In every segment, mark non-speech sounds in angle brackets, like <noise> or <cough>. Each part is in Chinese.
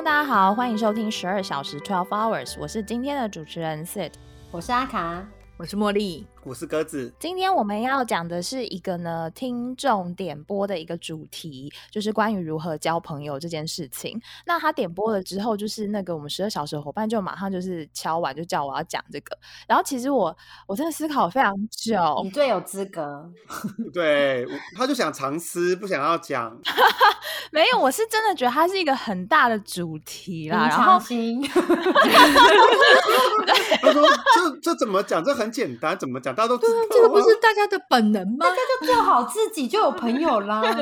众大家好，欢迎收听十二小时 Twelve Hours，我是今天的主持人 Sid，我是阿卡，我是茉莉。我是鸽子。今天我们要讲的是一个呢听众点播的一个主题，就是关于如何交朋友这件事情。那他点播了之后，就是那个我们十二小时伙伴就马上就是敲完就叫我要讲这个。然后其实我我真的思考非常久，你最有资格。对，他就想藏私，不想要讲。没有，我是真的觉得它是一个很大的主题啦。然后，他说：“这这怎么讲？这很简单，怎么讲？”大家都知道，这个不是大家的本能吗？大家就做好自己，就有朋友啦。<laughs>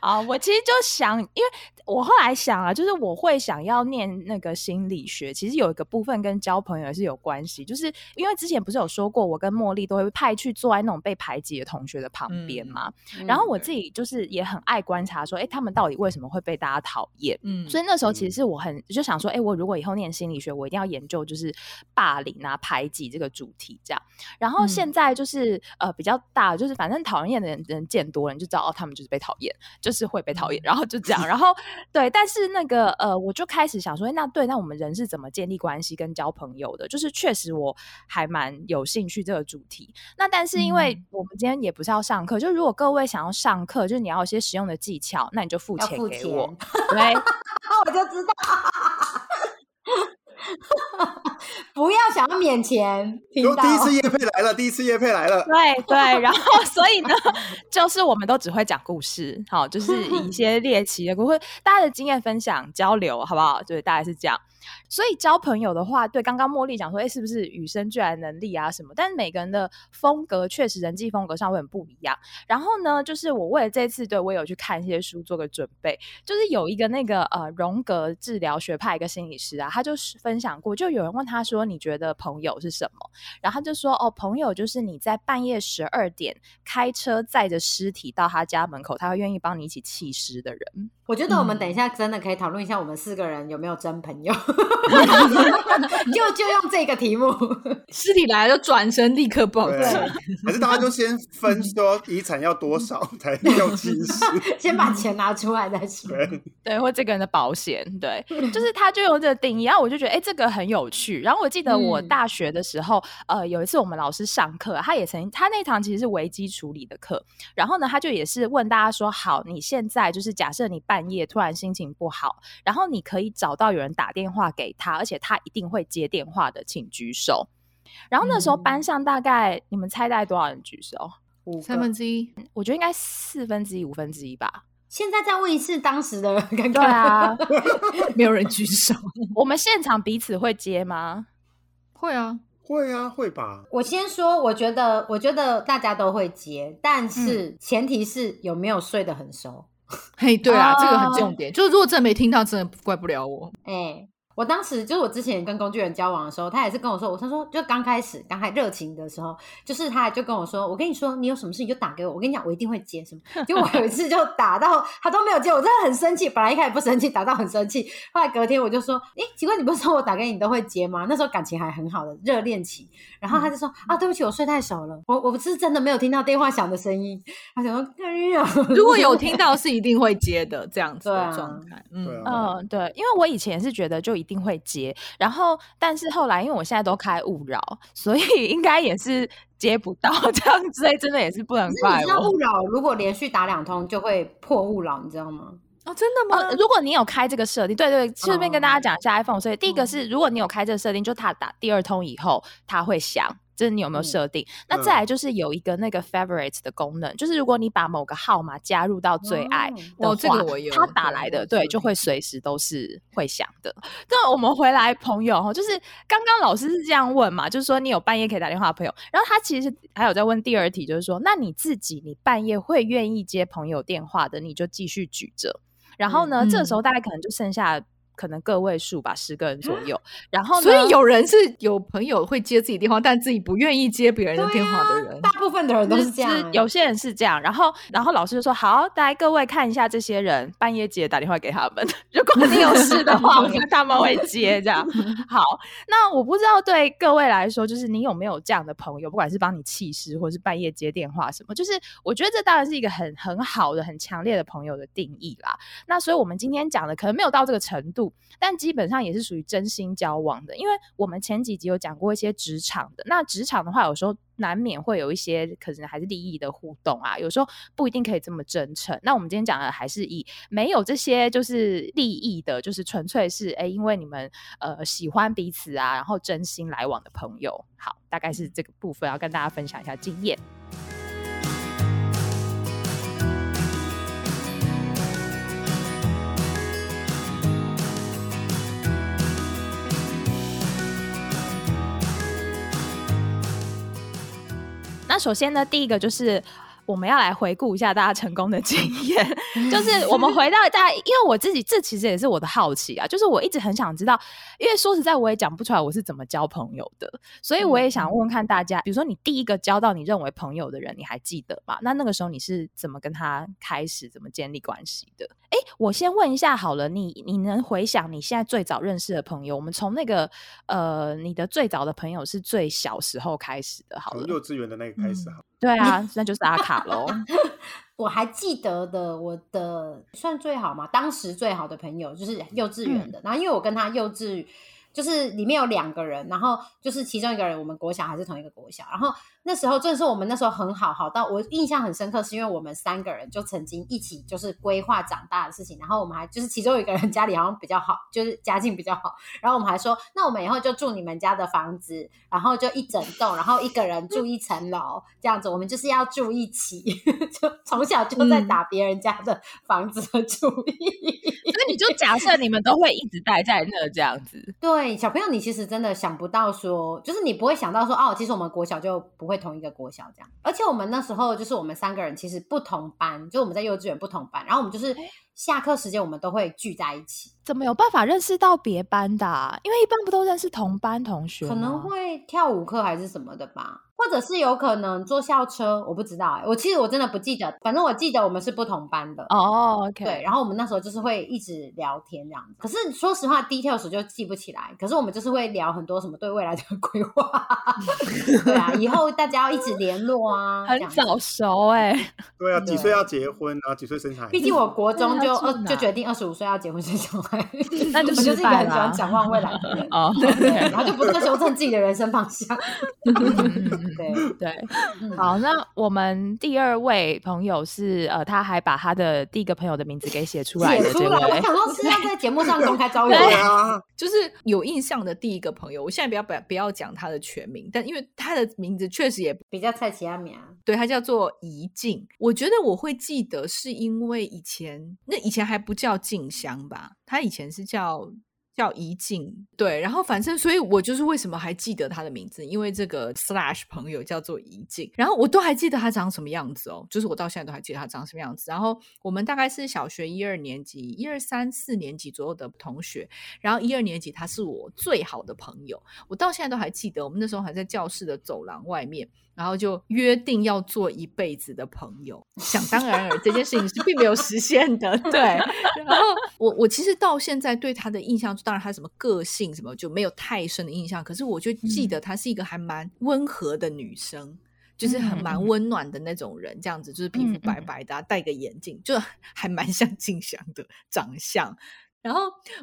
啊，我其实就想，因为我后来想啊，就是我会想要念那个心理学，其实有一个部分跟交朋友是有关系，就是因为之前不是有说过，我跟茉莉都会派去坐在那种被排挤的同学的旁边嘛。然后我自己就是也很爱观察，说，哎，他们到底为什么会被大家讨厌？嗯，所以那时候其实是我很就想说，哎，我如果以后念心理学，我一定要研究就是霸凌啊、排挤这个主题这样。然后现在就是呃比较大，就是反正讨厌的人人见多了，你就知道哦，他们就是被讨厌。就是会被讨厌，然后就这样，然后对，但是那个呃，我就开始想说，那对，那我们人是怎么建立关系跟交朋友的？就是确实我还蛮有兴趣这个主题。那但是因为我们今天也不是要上课，就如果各位想要上课，就是你要有些实用的技巧，那你就付钱给我，对，那 <laughs> 我就知道。<laughs> 不要想要免钱，<laughs> 第一次叶配来了，第一次叶配来了，<laughs> 对对，然后所以呢，就是我们都只会讲故事，好，就是以一些猎奇的故事，大家的经验分享交流，好不好？对，大概是这样。所以交朋友的话，对刚刚茉莉讲说，哎，是不是与生俱来能力啊什么？但是每个人的风格确实人际风格上会很不一样。然后呢，就是我为了这次，对我有去看一些书做个准备。就是有一个那个呃荣格治疗学派一个心理师啊，他就是分享过，就有人问他说，你觉得朋友是什么？然后他就说，哦，朋友就是你在半夜十二点开车载着尸体到他家门口，他会愿意帮你一起弃尸的人。我觉得我们等一下真的可以讨论一下，我们四个人有没有真朋友。<laughs> 就就用这个题目，<laughs> 尸体来了就转身立刻报警，<laughs> 还是大家就先分说遗产要多少才用其实，先把钱拿出来再说。对，或这个人的保险，对，就是他就用这个定义，然后我就觉得哎，这个很有趣。然后我记得我大学的时候，呃，有一次我们老师上课，他也曾他那堂其实是危机处理的课，然后呢，他就也是问大家说，好，你现在就是假设你半夜突然心情不好，然后你可以找到有人打电话给他，而且他一定会接电话的，请举手。然后那时候班上大概你们猜大概多少人举手？五三分之一，我觉得应该四分之一、五分之一吧。现在再问一次，当时的对啊，<laughs> 没有人举手。我们现场彼此会接吗？会啊，会啊，会吧。我先说，我觉得，我觉得大家都会接，但是前提是有没有睡得很熟。嘿，对啊，这个很重点。就是如果真的没听到，真的怪不了我。哎。我当时就是我之前跟工具人交往的时候，他也是跟我说，我他说就刚开始刚开热情的时候，就是他就跟我说，我跟你说，你有什么事你就打给我，我跟你讲，我一定会接。什么？<laughs> 就我有一次就打到他都没有接，我真的很生气。本来一开始不生气，打到很生气。后来隔天我就说，哎，奇怪，你不是说我打给你都会接吗？那时候感情还很好的热恋期。然后他就说，啊，对不起，我睡太熟了，我我不是真的没有听到电话响的声音。他想说，哎呀，如果有听到是一定会接的这样子的状态。嗯嗯，对，因为我以前是觉得就一定会接。然后，但是后来，因为我现在都开勿扰，所以 <laughs> 应该也是接不到这样子，真的也是不能怪我。勿扰如果连续打两通就会破勿扰，你知道吗？哦，真的吗？如果你有开这个设定，对对，顺便跟大家讲一下 iPhone。所以第一个是，如果你有开这个设定，就它打第二通以后，它会响。这你有没有设定？那再来就是有一个那个 favorites 的功能，就是如果你把某个号码加入到最爱的话，他打来的对就会随时都是会响的。那我们回来朋友哈，就是刚刚老师是这样问嘛，就是说你有半夜可以打电话的朋友，然后他其实还有在问第二题，就是说那你自己你半夜会愿意接朋友电话的，你就继续举着。然后呢，这时候大概可能就剩下可能个位数吧，十个人左右。然后呢，所以有人是有朋友会接自己电话，但自己不愿意接别人的电话的人。大部分的人都是这样就是，有些人是这样，然后然后老师就说好，来各位看一下这些人，半夜记得打电话给他们，<laughs> 如果你有事的话，我看他们会接这样。<laughs> 好，那我不知道对各位来说，就是你有没有这样的朋友，不管是帮你气势，或是半夜接电话什么，就是我觉得这当然是一个很很好的、很强烈的朋友的定义啦。那所以我们今天讲的可能没有到这个程度，但基本上也是属于真心交往的，因为我们前几集有讲过一些职场的，那职场的话，有时候难免会有一些可能还是利益的互动啊，有时候不一定可以这么真诚。那我们今天讲的还是以没有这些就是利益的，就是纯粹是哎，因为你们呃喜欢彼此啊，然后真心来往的朋友。好，大概是这个部分要跟大家分享一下经验。那首先呢，第一个就是我们要来回顾一下大家成功的经验，<laughs> 就是我们回到大家，因为我自己这其实也是我的好奇啊，就是我一直很想知道，因为说实在我也讲不出来我是怎么交朋友的，所以我也想问问看大家，比如说你第一个交到你认为朋友的人，你还记得吗？那那个时候你是怎么跟他开始，怎么建立关系的？哎，我先问一下好了，你你能回想你现在最早认识的朋友？我们从那个呃，你的最早的朋友是最小时候开始的，好了，从幼稚园的那个开始好。对啊，那就是阿卡喽。<laughs> 我还记得的，我的算最好嘛，当时最好的朋友就是幼稚园的。然后因为我跟他幼稚，就是里面有两个人，然后就是其中一个人我们国小还是同一个国小，然后那时候正是我们那时候很好，好到我印象很深刻，是因为我们三个人就曾经一起就是规划长大的事情，然后我们还就是其中有一个人 <laughs> 家里好像比较好，就是家境比较好，然后我们还说，那我们以后就住你们家的房子，然后就一整栋，然后一个人住一层楼，这样子，我们就是要住一起，<laughs> 就从小就在打别人家的房子的 <laughs> 主意。所以你就假设你们都会一直待在那这样子。对，小朋友，你其实真的想不到说，就是你不会想到说，哦，其实我们国小就不会同一个国小这样。而且我们那时候就是我们三个人其实不同班，就我们在幼稚园不同班，然后我们就是下课时间我们都会聚在一起，怎么有办法认识到别班的、啊？因为一般不都认识同班同学？可能会跳舞课还是什么的吧，或者是有可能坐校车，我不知道哎、我其实我真的不记得，反正我记得我们是不同班的。哦对，然后我们那时候就是会一直聊天这样子，可是说实话，details 就记不起来。可是我们就是会聊很多什么对未来的 <laughs> 规划，<laughs> 对啊，以后大家要一直联络啊，很早熟哎、对啊，<laughs> 几岁要结婚，啊几岁生孩子？毕竟我国中就二那要住哪就决定二十五岁要结婚生小孩，那 <laughs> 就我就是一个很喜欢展望未来的人。<laughs> 哦，对，然后就不断修正自己的人生方向。对，对，嗯好，那我们第二位朋友是呃，他还把他的第一个朋友的名字给写出来写出来，我，想说是要在节目上公开招对友。啊，就是有印象的第一个朋友，我现在不要不要不要讲他的全名，但因为他的名字确实也比较菜奇阿米啊，对，他叫做怡静。我觉得我会记得，是因为以前那以前还不叫静香吧，他以前是叫叫怡静。对，然后反正所以，我就是为什么还记得他的名字，因为这个 slash 朋友叫做怡静，然后我都还记得他长什么样子哦，就是我到现在都还记得他长什么样子。然后我们大概是小学一二年级、一二三四年级左右的同学，然后一二年级他是我最好的朋友，我到现在都还记得，我们那时候还在教室的走廊外面，然后就约定要做一辈子的朋友。想当然尔，这件事情是并没有实现的，<laughs> 对。然后我我其实到现在对他的印象，当然他什么个性什么就没有太深的印象，可是我就记得她是一个还蛮温和的女生。就是很蛮温暖的那种人，这样子就是皮肤白白的、啊，戴个眼镜，就 <laughs> 还蛮像静香的长相。然后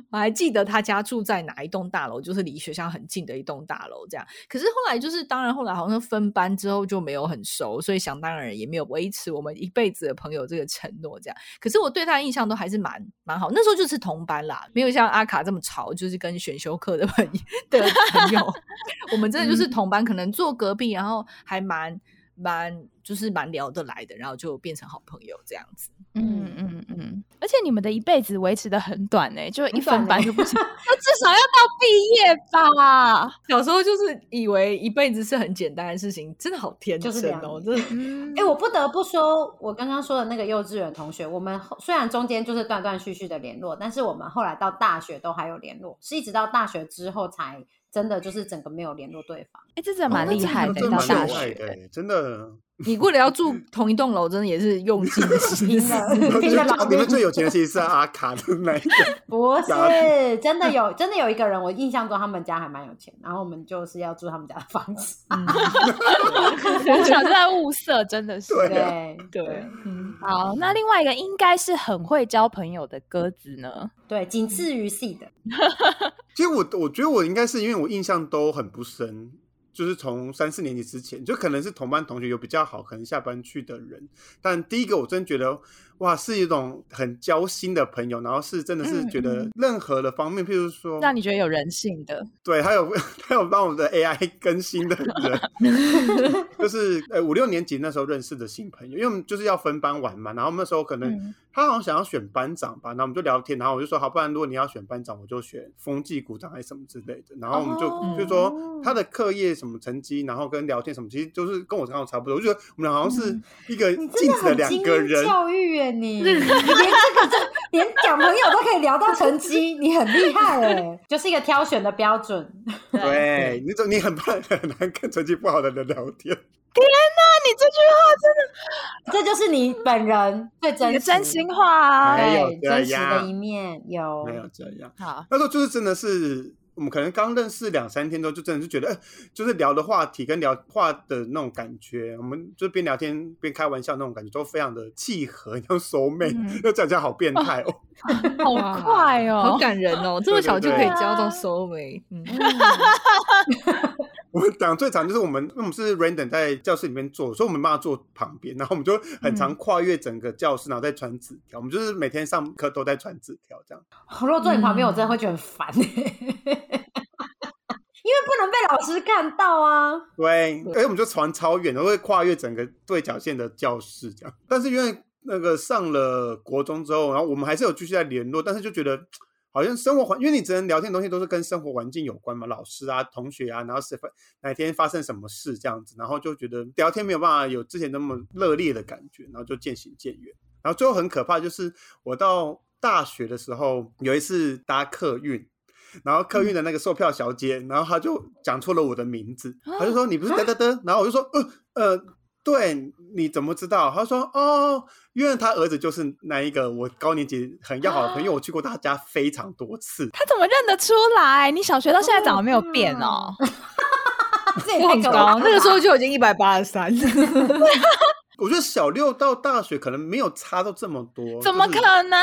我还记得他家住在哪一栋大楼，就是离学校很近的一栋大楼，这样。可是后来就是，当然后来好像分班之后就没有很熟，所以想当然也没有维持我们一辈子的朋友这个承诺，这样。可是我对他的印象都还是蛮蛮好，那时候就是同班啦，没有像阿卡这么吵，就是跟选修课的朋友 <laughs> 的朋友，<laughs> 我们真的就是同班，可能坐隔壁，然后还蛮蛮就是蛮聊得来的，然后就变成好朋友这样子。嗯嗯嗯，而且你们的一辈子维持的很短呢、就一分班短欸就不行，<laughs> 那至少要到毕业吧？小时候就是以为一辈子是很简单的事情，真的好天真哦，真的。嗯 <laughs> 哎、我不得不说，我刚刚说的那个幼稚园同学，我们后虽然中间就是断断续续的联络，但是我们后来到大学都还有联络，是一直到大学之后才真的就是整个没有联络对方。哎、这真的蛮厉害的、到大学。真的。你为了要住同一栋楼，真的也是用尽心。了拼了老里面命，最有钱的其实是阿卡的那一个，<laughs> 不是真的有真的有一个人，我印象中他们家还蛮有钱，然后我们就是要住他们家的房子。嗯，从小就在物色，真的是。对啊对对，嗯，好，那另外一个应该是很会交朋友的鸽子呢。对，仅次于 C 的。<laughs> 其实我我觉得我应该是因为我印象都很不深，就是从三四年级之前，就可能是同班同学有比较好，可能下班去的人。但第一个我真觉得哇，是一种很交心的朋友，然后是真的是嗯觉得嗯。任何的方面，譬如说，让你觉得有人性的，对，还有 <laughs> 还有帮我的 AI 更新的人，<laughs> 就是呃五六年级那时候认识的新朋友，因为我们就是要分班玩嘛，然后我们那时候可能、嗯。他好像想要选班长吧，然后我们就聊天，然后我就说好，不然如果你要选班长，我就选风纪股长还是什么之类的，然后我们就、哦就说他的课业什么成绩，然后跟聊天什么，其实就是跟我刚好差不多，我就觉得我们俩好像是一个镜子的两个人，教育耶你，<laughs> 连这个这连讲朋友都可以聊到成绩，你很厉害哎，<laughs> 就是一个挑选的标准。<laughs> 对，你怎你很怕很难跟成绩不好的人聊天，天哪你这句话真的这就是你本人最真实真心话啊！没有对真实的一面有没有这样。好，那时候就是真的是，我们可能刚认识两三天之后，就真的是觉得，哎、就是聊的话题跟聊话的那种感觉，我们就边聊天边开玩笑那种感觉，都非常的契合，像熟妹嗯，要讲起来好变态哦。<laughs> 好快哦，好感人哦，这么小就可以交到对收尾，嗯，我们讲最长就是我们，因为我们是 random 在教室里面坐，所以我们没办法坐旁边，然后我们就很常跨越整个教室，然后再传纸条。我们就是每天上课都在传纸条，这样。如果坐你旁边，我真的会觉得很烦欸 <laughs> 因为不能被老师看到啊。对，而且我们就传超远，都会跨越整个对角线的教室这样。但是因为那个上了国中之后，然后我们还是有继续在联络，但是就觉得好像生活环，因为你只能聊天的东西都是跟生活环境有关嘛，老师啊、同学啊，然后是哪天发生什么事这样子，然后就觉得聊天没有办法有之前那么热烈的感觉，然后就渐行渐远。然后最后很可怕，就是我到大学的时候有一次搭客运。然后客运的那个售票小姐，然后她就讲错了我的名字，她就说你不是得得得，然后我就说呃呃，对，你怎么知道？他说哦，因为他儿子就是那一个我高年级很要好的朋友，我去过他家非常多次。他怎么认得出来？你小学到现在长得没有变哦。<laughs> 这也我很高，那个时候就已经一百八十三。<laughs> 我觉得小六到大学可能没有差到这么多，怎么可就是能？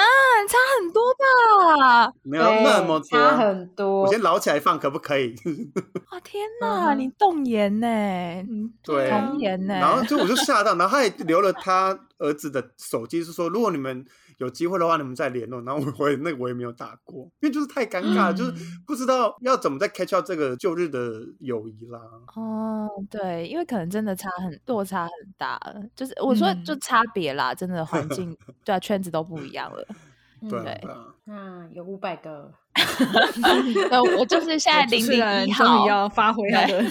差很多吧？没有那么多？差很多。我先捞起来放，可不可以？<laughs> 哇天哪，嗯你动言呢？对童言呢？然后就我就吓到，然后他也留了他儿子的手机，是说如果你们有机会的话，你们再联络。然后我我也那个我也没有打过，因为就是太尴尬了，嗯就是不知道要怎么再 catch up 这个旧日的友谊啦。哦，对，因为可能真的差很落差很大了，就是我说就嗯差别啦，真的 <laughs> 环境对啊，圈子都不一样了。<laughs> 对嗯，有五百个，<laughs> 那，我就是现在零零一人终于号。要发挥他的，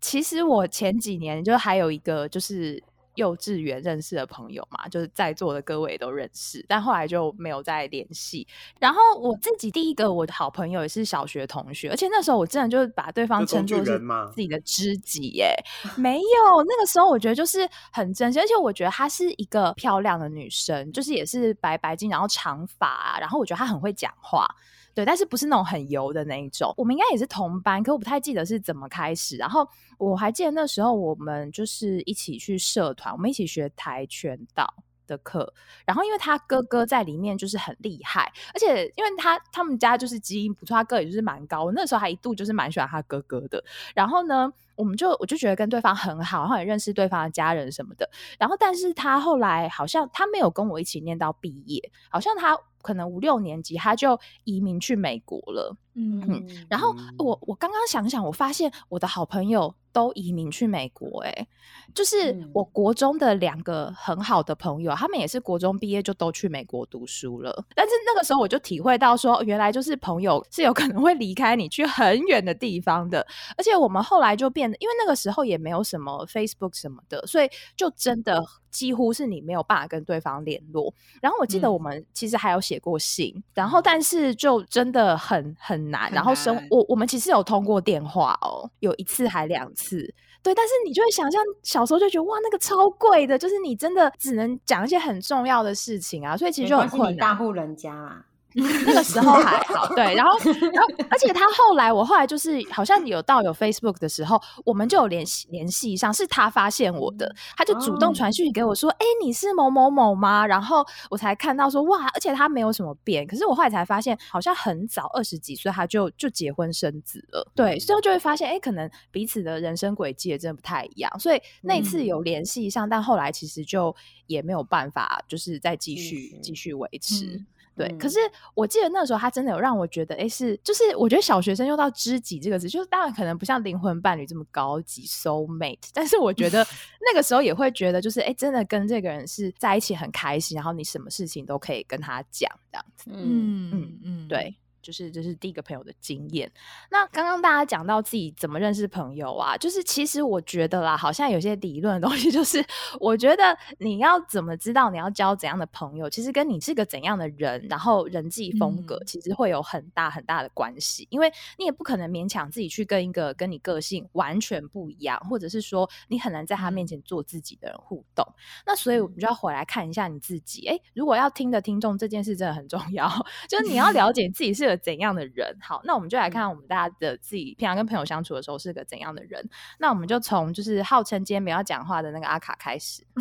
其实我前几年就还有一个就是幼稚园认识的朋友嘛，就是在座的各位都认识，但后来就没有再联系。然后我自己第一个我的好朋友也是小学同学，而且那时候我真的就是把对方称作是自己的知己耶、<laughs> 没有，那个时候我觉得就是很真心，而且我觉得她是一个漂亮的女生，就是也是白白净，然后长发、啊，然后我觉得她很会讲话。对，但是不是那种很油的那一种。我们应该也是同班，可我不太记得是怎么开始。然后我还记得那时候我们就是一起去社团，我们一起学跆拳道的课。然后因为他哥哥在里面就是很厉害，而且因为他他们家就是基因不错，他哥也就是蛮高。我那时候还一度就是蛮喜欢他哥哥的。然后呢，我们就我就觉得跟对方很好，然后也认识对方的家人什么的。然后但是他后来好像他没有跟我一起念到毕业，好像他可能五六年级他就移民去美国了。嗯然后嗯我我刚刚想想，我发现我的好朋友都移民去美国、欸，就是嗯我国中的两个很好的朋友，他们也是国中毕业就都去美国读书了。但是那个时候我就体会到说，原来就是朋友是有可能会离开你去很远的地方的。而且我们后来就变得，因为那个时候也没有什么 Facebook 什么的，所以就真的几乎是你没有办法跟对方联络。然后我记得嗯我们其实还有写过信，然后但是就真的很很难。很然后生我我们其实有通过电话哦，有一次还两次。对，但是你就会想象小时候就觉得哇，那个超贵的，就是你真的只能讲一些很重要的事情啊，所以其实就很困难。大户人家啦。<laughs> 那个时候还好，对，然后，然后，而且他后来，我后来就是好像有到有 Facebook 的时候，我们就有联系联系上，是他发现我的，他就主动哦传讯息给我说：“哎、你是某某某吗？”然后我才看到说哇，而且他没有什么变，可是我后来才发现，好像很早二十几岁他就就结婚生子了，对，所以就会发现，哎、可能彼此的人生轨迹也真的不太一样，所以那次嗯有联系上，但后来其实就也没有办法，就是再继继续续继续维持。嗯对，可嗯是我记得那时候他真的有让我觉得，哎，是就是我觉得小学生用到知己这个词，就是当然可能不像灵魂伴侣这么高级 soul mate，但是我觉得 <laughs> 那个时候也会觉得，就是哎，真的跟这个人是在一起很开心，然后你什么事情都可以跟他讲这样子。嗯，嗯嗯，对，就是这是第一个朋友的经验。那刚刚大家讲到自己怎么认识朋友啊，就是其实我觉得啦，好像有些理论的东西，<laughs> 就是我觉得你要怎么知道你要交怎样的朋友，其实跟你是个怎样的人，然后人际风格，嗯其实会有很大很大的关系。因为你也不可能勉强自己去跟一个跟你个性完全不一样，或者是说你很难在他面前做自己的人互动。那所以我们就要回来看一下你自己。哎，如果要听的听众，这件事真的很重要，<laughs> 就是你要 <laughs> 了解自己是个怎样的人。好，那我们就来看我们大家的自己平常跟朋友相处的时候是个怎样的人。那我们就从就是号称今天不要讲话的那个阿卡开始。<laughs>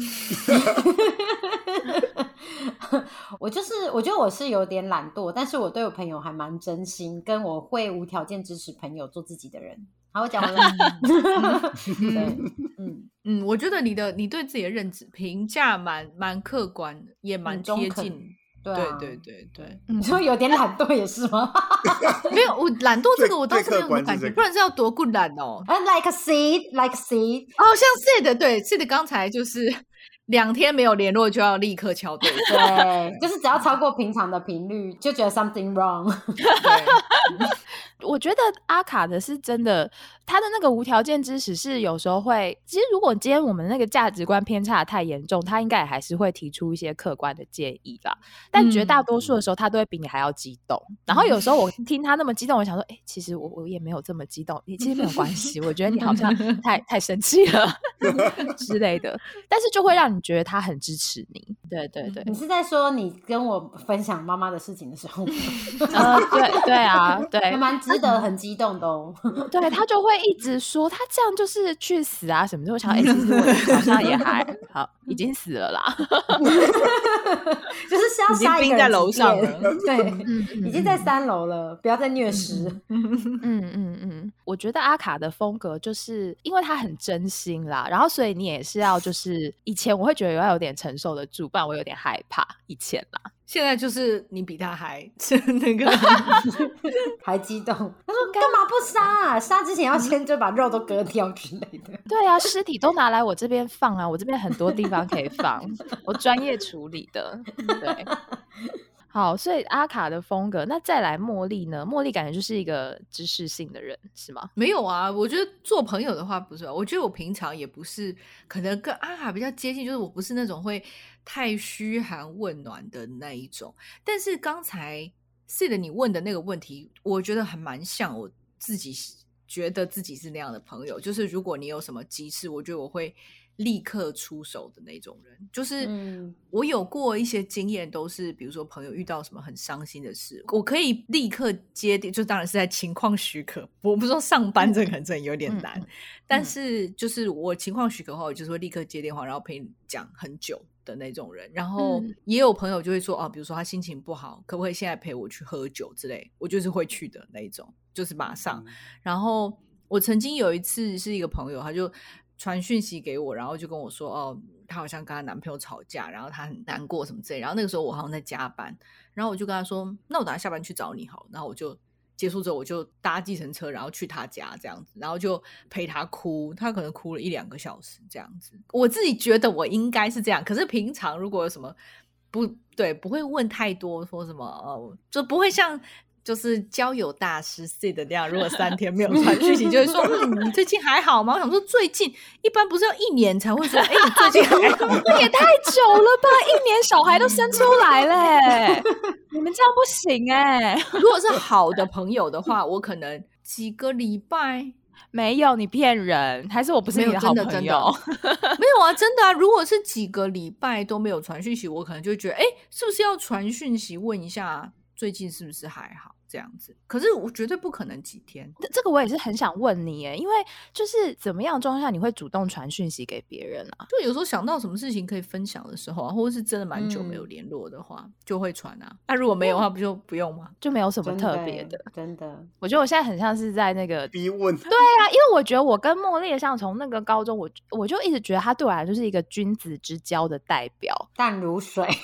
我就是我觉得我是有点懒惰，但是我对我朋友还蛮真心，跟我会无条件支持朋友做自己的人。好，我讲完了。<laughs> 对，嗯，嗯，我觉得你的你对自己的认知评价蛮蛮客观的，也蛮很中肯贴近。对啊对对对对，你说 <laughs> 有点懒惰也是吗？<laughs> 没有我懒惰这最个我倒是没有什么感觉，不然是要多不懒哦。啊，like a seed，like a seed。哦，像 Sid 对 Sid 刚才就是两天没有联络就要立刻敲对方，对，就是只要超过平常的频率，就觉得 something wrong。对，<laughs> 我觉得阿卡的是真的，他的那个无条件支持是有时候会，其实如果今天我们那个价值观偏差太严重，他应该也还是会提出一些客观的建议啦。但绝大多数的时候，他都会比你还要激动。然后有时候我 <laughs> 听他那么激动，我想说，哎、其实我我也没有这么激动，也其实没有关系。我觉得你好像 <laughs> 太太生气了 <laughs> 之类的，但是就会让你觉得他很支持你。对对对，你是在说你跟我分享妈妈的事情的时候吗？呃，对对啊，对还，蛮值得很激动的哦。对他就会一直说他这样就是去死啊什么的。我想，哎、其实我 <laughs> 好像也还好，已经死了啦。<laughs> <laughs> 就是是要杀一个人冰在楼上了对，嗯已经在三楼了，不要再虐尸。嗯嗯嗯，我觉得阿卡的风格就是因为他很真心啦，然后所以你也是要就是以前我会觉得要有点承受得住，不然我有点害怕。以前啦，现在就是你比他还 <laughs> 是那个 <laughs> <laughs> 还激动，他说干嘛不杀啊？杀之前要先就把肉都割掉之类的。对啊，尸体都拿来我这边放啊，我这边很多地方可以放，我专业处理的。对，好，所以阿卡的风格，那再来茉莉呢？茉莉感觉就是一个知识性的人，是吗？没有啊，我觉得做朋友的话不是，我觉得我平常也不是，可能跟阿卡比较接近，就是我不是那种会太嘘寒问暖的那一种。但是刚才 Sid 你问的那个问题，我觉得还蛮像我自己觉得自己是那样的朋友，就是如果你有什么急事，我觉得我会立刻出手的那种人。就是嗯我有过一些经验，都是比如说朋友遇到什么很伤心的事，我可以立刻接电，就当然是在情况许可。我不是说上班这个可能真的有点难，嗯但是就是我情况许可的话，我就是会立刻接电话，然后陪你讲很久的那种人。然后嗯也有朋友就会说，哦，比如说他心情不好，可不可以现在陪我去喝酒之类？我就是会去的那一种，就是马上。然后我曾经有一次是一个朋友，他就传讯息给我，然后就跟我说，哦，她好像跟她男朋友吵架，然后她很难过什么之类。然后那个时候我好像在加班，然后我就跟她说，那我等下下班去找你好。然后我就结束之后，我就搭计程车，然后去她家这样子，然后就陪她哭，她可能哭了一两个小时这样子。我自己觉得我应该是这样，可是平常如果有什么不对，不会问太多，说什么呃，就不会像。就是交友大师 C 的那样，如果三天没有传讯息，就会说：“嗯，你最近还好吗？”我想说，最近一般不是要一年才会说：“哎，你最近还好？”那 <laughs> 也太久了吧？一年小孩都生出来嘞，你们这样不行哎。如果是好的朋友的话，我可能几个礼拜 <laughs> 没有你骗人，还是我不是你的好朋友？<laughs> 没有啊，真的啊。如果是几个礼拜都没有传讯息，我可能就觉得，哎，是不是要传讯息问一下？最近是不是还好这样子？可是我绝对不可能几天。这这个我也是很想问你诶，因为就是怎么样状况下你会主动传讯息给别人啊？就有时候想到什么事情可以分享的时候啊，或者是真的蛮久没有联络的话，就会传啊。那如果没有的话，不就不用吗？就没有什么特别的。真的，我觉得我现在很像是在那个 <laughs> 逼问。对啊，因为我觉得我跟茉莉像从那个高中，我我就一直觉得他对我来就是一个君子之交的代表，淡如水。<laughs>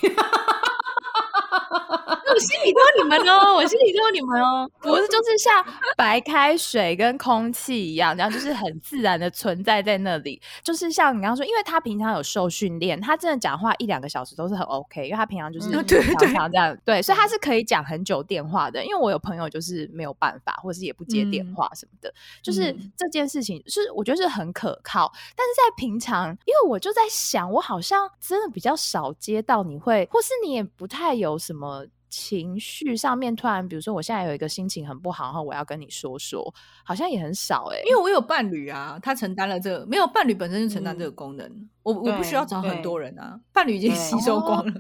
我心里都有你们哦，我心里都有你们哦，不是就是像白开水跟空气一样，然后就是很自然的存在在那里。就是像你刚刚说，因为他平常有受训练，他真的讲话一两个小时都是很 OK，因为他平常就是 <laughs> 常常这样，对，所以他是可以讲很久电话的。因为我有朋友就是没有办法，或者是也不接电话什么的，就是这件事情是我觉得是很可靠。但是在平常，因为我就在想，我好像真的比较少接到你会，或是你也不太有什么。情绪上面突然，比如说我现在有一个心情很不好，然后我要跟你说说，好像也很少哎，因为我有伴侣啊，他承担了这个，没有伴侣本身就承担这个功能，我我不需要找很多人啊，伴侣已经吸收光了，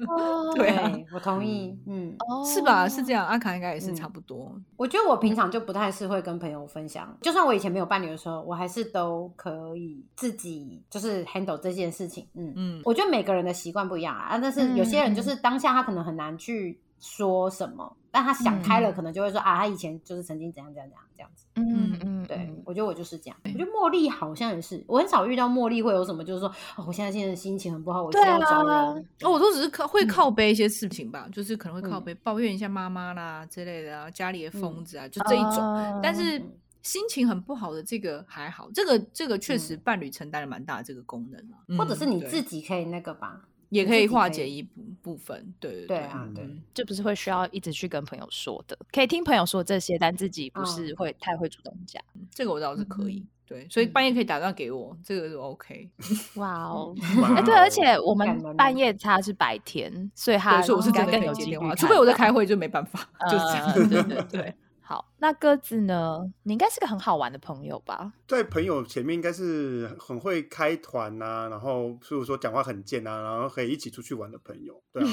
对，我同意，嗯，是吧？是这样，阿卡应该也是差不多。我觉得我平常就不太是会跟朋友分享，就算我以前没有伴侣的时候，我还是都可以自己就是 handle 这件事情，嗯嗯，我觉得每个人的习惯不一样啊，但是有些人就是当下他可能很难去。说什么？但他想开了，可能就会说啊，他以前就是曾经怎样怎样怎样这样子。嗯嗯，对，我觉得我就是这样。我觉得茉莉好像也是，我很少遇到茉莉会有什么，就是说哦，我现在现在心情很不好，我需要找人。哦，我都只是靠会靠背一些事情吧，就是可能会靠背抱怨一下妈妈啦之类的啊，家里的疯子啊，就这一种。但是心情很不好的这个还好，这个这个确实伴侣承担了蛮大的这个功能啊，或者是你自己可以那个吧。也可以化解一部部分，对对对啊，对，这不是会需要一直去跟朋友说的，可以听朋友说这些，但自己不是会太会主动讲，这个我倒是可以，对，所以半夜可以打电话给我，这个就 OK。<laughs> 哇哦，哎对，而且我们半夜他是白天，所以他我是真的有接电话，除非我在开会就没办法，<laughs> 就是这样，对对对。好，那鸽子呢？你应该是个很好玩的朋友吧？在朋友前面应该是很会开团呐，然后譬如说讲话很贱啊，然后可以一起出去玩的朋友，对啊。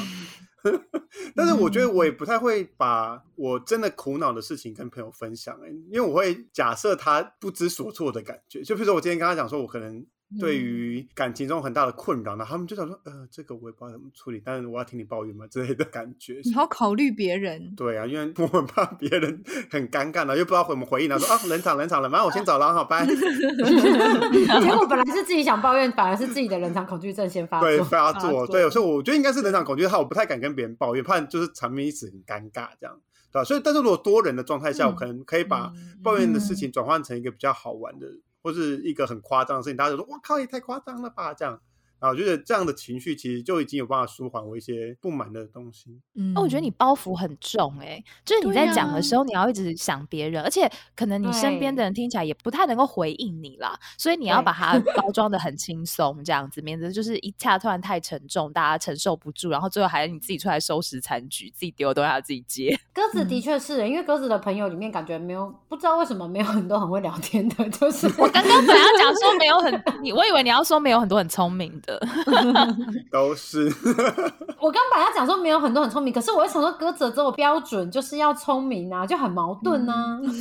<laughs> 但是我觉得我也不太会把我真的苦恼的事情跟朋友分享，哎，因为我会假设他不知所措的感觉。就比如说我今天跟他讲说，我可能。对于感情中很大的困扰，那他们就想说，呃，这个我也不知道怎么处理，但是我要听你抱怨嘛之类的感觉。你好，考虑别人。对啊，因为 <laughs> 我很怕别人很尴尬呢，又不知道怎么回应呢，说啊，冷场冷场了，反正我先走了，好拜。<laughs> 结果本来是自己想抱怨，反而是自己的冷场恐惧症先发作。对，发作。对，所以我觉得应该是冷场恐惧症，我不太敢跟别人抱怨，怕就是场面一直很尴尬这样，对吧？所以，但是如果多人的状态下，我可能可以把抱怨的事情转换成一个比较好玩的。或是一个很夸张的事情，大家就说：“我靠，也太夸张了吧！”这样。啊，我觉得这样的情绪其实就已经有办法舒缓我一些不满的东西。嗯，那我觉得你包袱很重哎，就是你在讲的时候，你要一直想别人，而且可能你身边的人听起来也不太能够回应你啦，所以你要把它包装的很轻松，这样子，免得就是一下突然太沉重，大家承受不住，然后最后还是你自己出来收拾残局，自己丢都要自己接。<laughs> 鸽子的确是，因为鸽子的朋友里面感觉没有，不知道为什么没有很多很会聊天的，就是我刚刚本来要讲说没有很，你我以为你要说没有很多很聪明的。<laughs> 都是。<laughs> 我刚本来讲说没有很多很聪明，可是我又想说歌者这种标准就是要聪明啊，就很矛盾呢。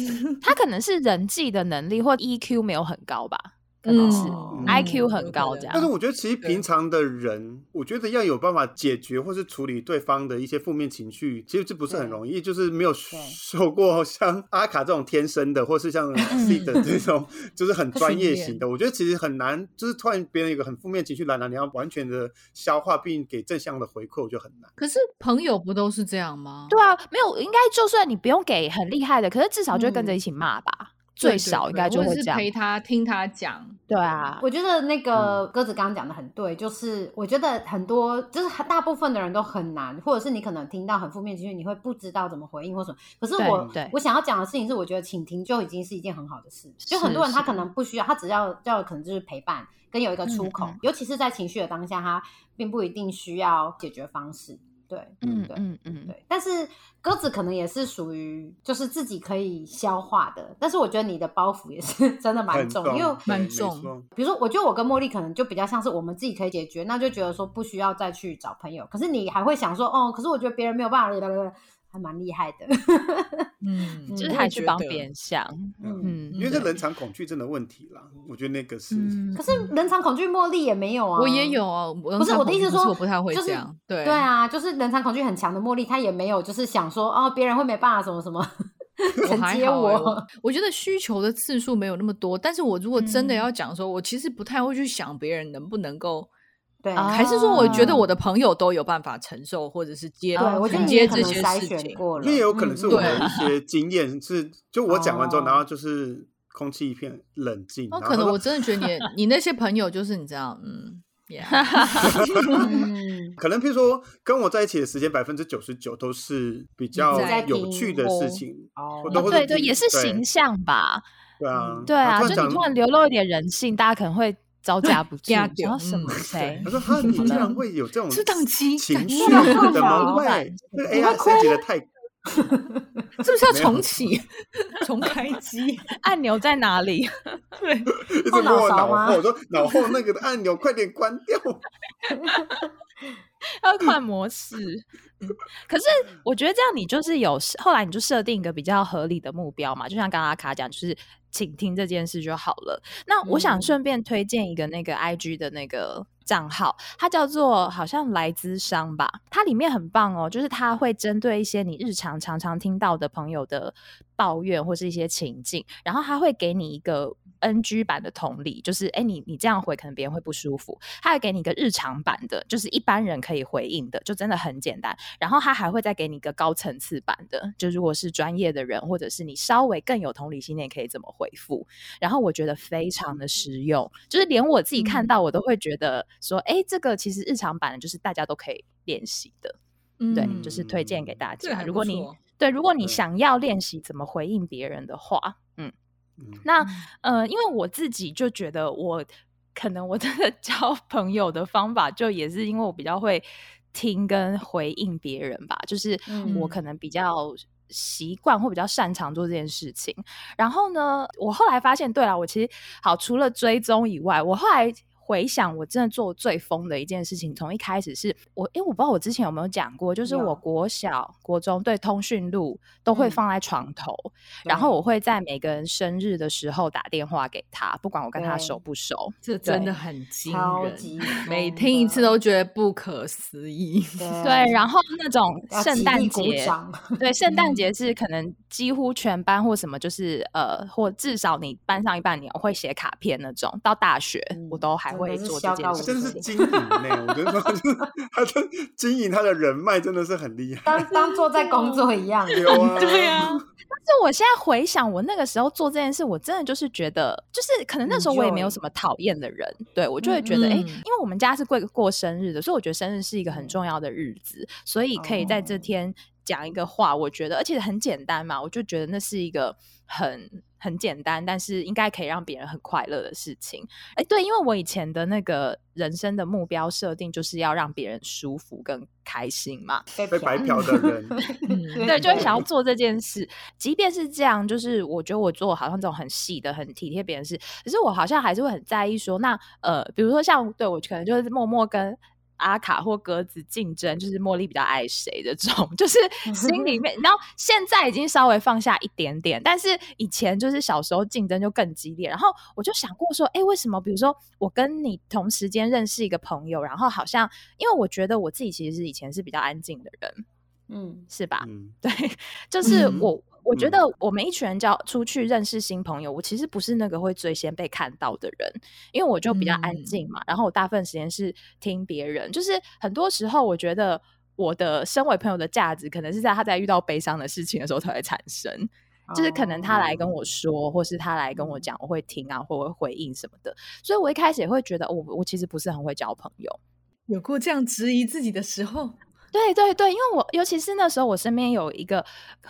<laughs> 他可能是人际的能力或 EQ 没有很高吧。可能是、嗯 IQ 很高这样。但是我觉得，其实平常的人，我觉得要有办法解决或是处理对方的一些负面情绪，其实这不是很容易。就是没有受过像阿卡这种天生的，或是像 C 的这种，就是很专业型的。我觉得其实很难，就是突然别人有一个很负面情绪来了，你要完全的消化并给正向的回馈，我觉得很难。可是朋友不都是这样吗？对啊，没有，应该就算你不用给很厉害的，可是至少就会跟着一起骂吧，最少应该就是会这样。陪他听他讲。对啊，我觉得那个鸽子刚刚讲的很对，就是我觉得很多就是大部分的人都很难，或者是你可能听到很负面情绪，你会不知道怎么回应或什么。可是我我想要讲的事情是，我觉得倾听就已经是一件很好的事。就很多人他可能不需要，他只要要可能就是陪伴跟有一个出口，嗯嗯尤其是在情绪的当下，他并不一定需要解决方式。对，嗯对。嗯嗯，对，但是鸽子可能也是属于就是自己可以消化的，但是我觉得你的包袱也是真的蛮很重，因为蛮重比如说，我觉得我跟茉莉可能就比较像是我们自己可以解决，那就觉得说不需要再去找朋友。可是你还会想说，哦，可是我觉得别人没有办法，<laughs> 还蛮厉害的。<laughs> 嗯，就是还去帮别人想，嗯，嗯，因为这人场恐惧症的问题啦，我觉得那个是。嗯，可是人场恐惧茉莉也没有啊，我也有。啊，不不是我的意思是说，我不太会就是这样。对对啊，就是人场恐惧很强的茉莉，她也没有就是想说哦，别人会没办法什么什么我承接还好欸我。<laughs> 我我觉得需求的次数没有那么多，但是我如果真的嗯要讲说，我其实不太会去想别人能不能够，对，啊还是说我觉得哦我的朋友都有办法承受，或者是接对承接这些事情。过了，因为也有可能是嗯我的一 <laughs> 些经验是，就我讲完之后，哦然后就是空气一片冷静。哦，然后他说可能我真的觉得你你那些朋友就是你知道，嗯 <laughs> 可能譬如说跟我在一起的时间，百分之九十九都是比较有趣的事情。哦对对，也是形象吧，对啊，嗯对啊，就你突然流露一点人性，大家可能会招架不住，吓然后什么嗯谁他说：“哈，你竟然会有这种是档情绪觉到怎么会老板？这个 AI 升级的太 <laughs> <laughs> 是不是要重启、重开机？按钮在哪里？<laughs> 一直后脑摸我脑勺吗后，我说脑后那个按钮快点关掉。要换模式。嗯，可是我觉得这样你就是有后来你就设定一个比较合理的目标嘛，就像刚刚阿卡讲，就是请听这件事就好了。那我想嗯顺便推荐一个那个 IG 的那个账号，它叫做好像来资商吧，它里面很棒哦，就是它会针对一些你日常常常听到的朋友的抱怨或是一些情境，然后它会给你一个 NG 版的同理，就是哎，你你这样回可能别人会不舒服，他会给你一个日常版的，就是一般人可以回应的，就真的很简单。然后他还会再给你一个高层次版的，就如果是专业的人，或者是你稍微更有同理心，你也可以怎么回复。然后我觉得非常的实用，就是连我自己看到我都会觉得说，哎、这个其实日常版的就是大家都可以练习的。嗯对，嗯就是推荐给大家。如果你对，如果你想要练习怎么回应别人的话，那呃，因为我自己就觉得我可能我真的 <laughs> 交朋友的方法，就也是因为我比较会听跟回应别人吧，就是我嗯可能比较。习惯或比较擅长做这件事情，然后呢，我后来发现，对了，我其实好除了追踪以外，我后来回想，我真的做最疯的一件事情，从一开始是我，因为我不知道我之前有没有讲过，就是我国小、国中对通讯录都会嗯放在床头，然后我会在每个人生日的时候打电话给他，不管我跟他熟不熟。这真的很惊人每听一次都觉得不可思议。<laughs> 对，然后那种 <laughs> <laughs> 圣诞节，对，圣诞嗯节是可能几乎全班或什么，就是呃，或至少你班上一半你会写卡片那种。到大学我嗯都还 <laughs> 真的是会做这孝道件事他真的是。经营呢，我觉得说就是 <laughs> 他的经营他的人脉真的是很厉害。当当做在工作一样。<laughs> 对啊，但是我现在回想，我那个时候做这件事，我真的就是觉得，就是可能那时候我也没有什么讨厌的人，对我就会觉得，哎、嗯。因为我们家是过过生日的，所以我觉得生日是一个很重要的日子，所以可以在这哦。天讲一个话，我觉得而且很简单嘛，我就觉得那是一个很很简单，但是应该可以让别人很快乐的事情。哎，对，因为我以前的那个人生的目标设定就是要让别人舒服跟开心嘛，被白嫖的人，<laughs> 嗯对，就会想要做这件事。即便是这样，就是我觉得我做好像这种很细的、很体贴别人的事，可是我好像还是会很在意说，那呃，比如说像对我可能就是默默跟。阿卡或鸽子竞争，就是茉莉比较爱谁这种，就是心里面，然后现在已经稍微放下一点点，但是以前就是小时候竞争就更激烈。然后我就想过说，哎，为什么？比如说我跟你同时间认识一个朋友，然后好像因为我觉得我自己其实是以前是比较安静的人，嗯，是吧？嗯，对，<laughs> 就是嗯我，觉嗯得我们一群人交出去认识新朋友，我其实不是那个会最先被看到的人，因为我就比较安嗯静嘛，然后我大部分时间是听别人，就是很多时候我觉得我的身为朋友的价值，可能是在他在遇到悲伤的事情的时候才会产生。就是可能他来跟我说，或是他来跟我讲，我会听啊，或会回应什么的。所以我一开始也会觉得，我我其实不是很会交朋友。有过这样质疑自己的时候，对对对，因为我尤其是那时候，我身边有一个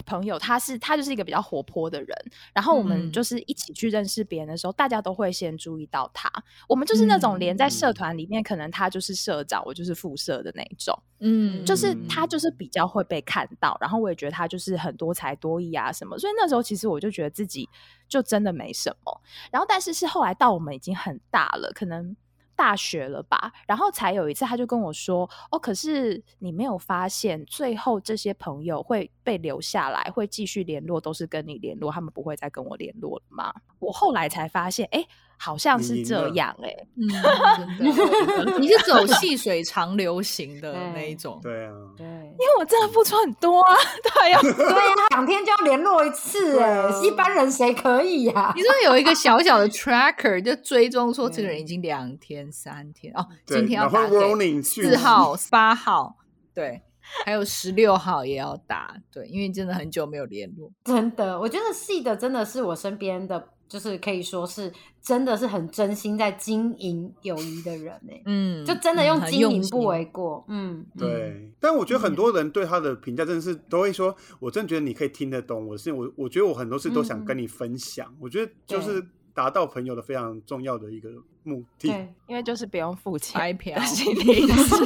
朋友，他是他就是一个比较活泼的人，然后我们嗯就是一起去认识别人的时候，大家都会先注意到他。我们就是那种连在社嗯团里面，可能他就是社长，我就是副社的那一种，嗯就是他嗯就是比较会被看到，然后我也觉得他就是很多才多艺啊什么，所以那时候其实我就觉得自己就真的没什么。然后但是是后来到我们已经很大了，可能。大学了吧，然后才有一次，他就跟我说：“哦，可是你没有发现，最后这些朋友会被留下来，会继续联络，都是跟你联络，他们不会再跟我联络了吗？”我后来才发现，哎，好像是这样、哎，嗯，<laughs> 真的，你是走细水长流型的那一种，对啊，对，因为我真的付出很多啊，<laughs> 对呀、对呀，两天就要联络一次，哎一般人谁可以呀你？<laughs> 说有一个小小的 tracker 就追踪说这个人已经两天、三天哦，今天要打给四号、八号，对，还有十六号也要打，对，因为真的很久没有联络。真的，我觉得细的真的是我身边的，就是可以说是真的是很真心在经营友谊的人哎，嗯，就真的用经营不为过，嗯，对，但我觉得很多人对他的评价真的是都会说，我真的觉得你可以听得懂我的事情，我我觉得我很多事都想跟你分享，我觉得就是达到朋友的非常重要的一个目的。对，<laughs> 因为就是不用付钱白嫖 <laughs> 心理师。<laughs>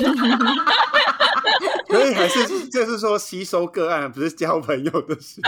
所以还是就是说吸收个案，不是交朋友的事。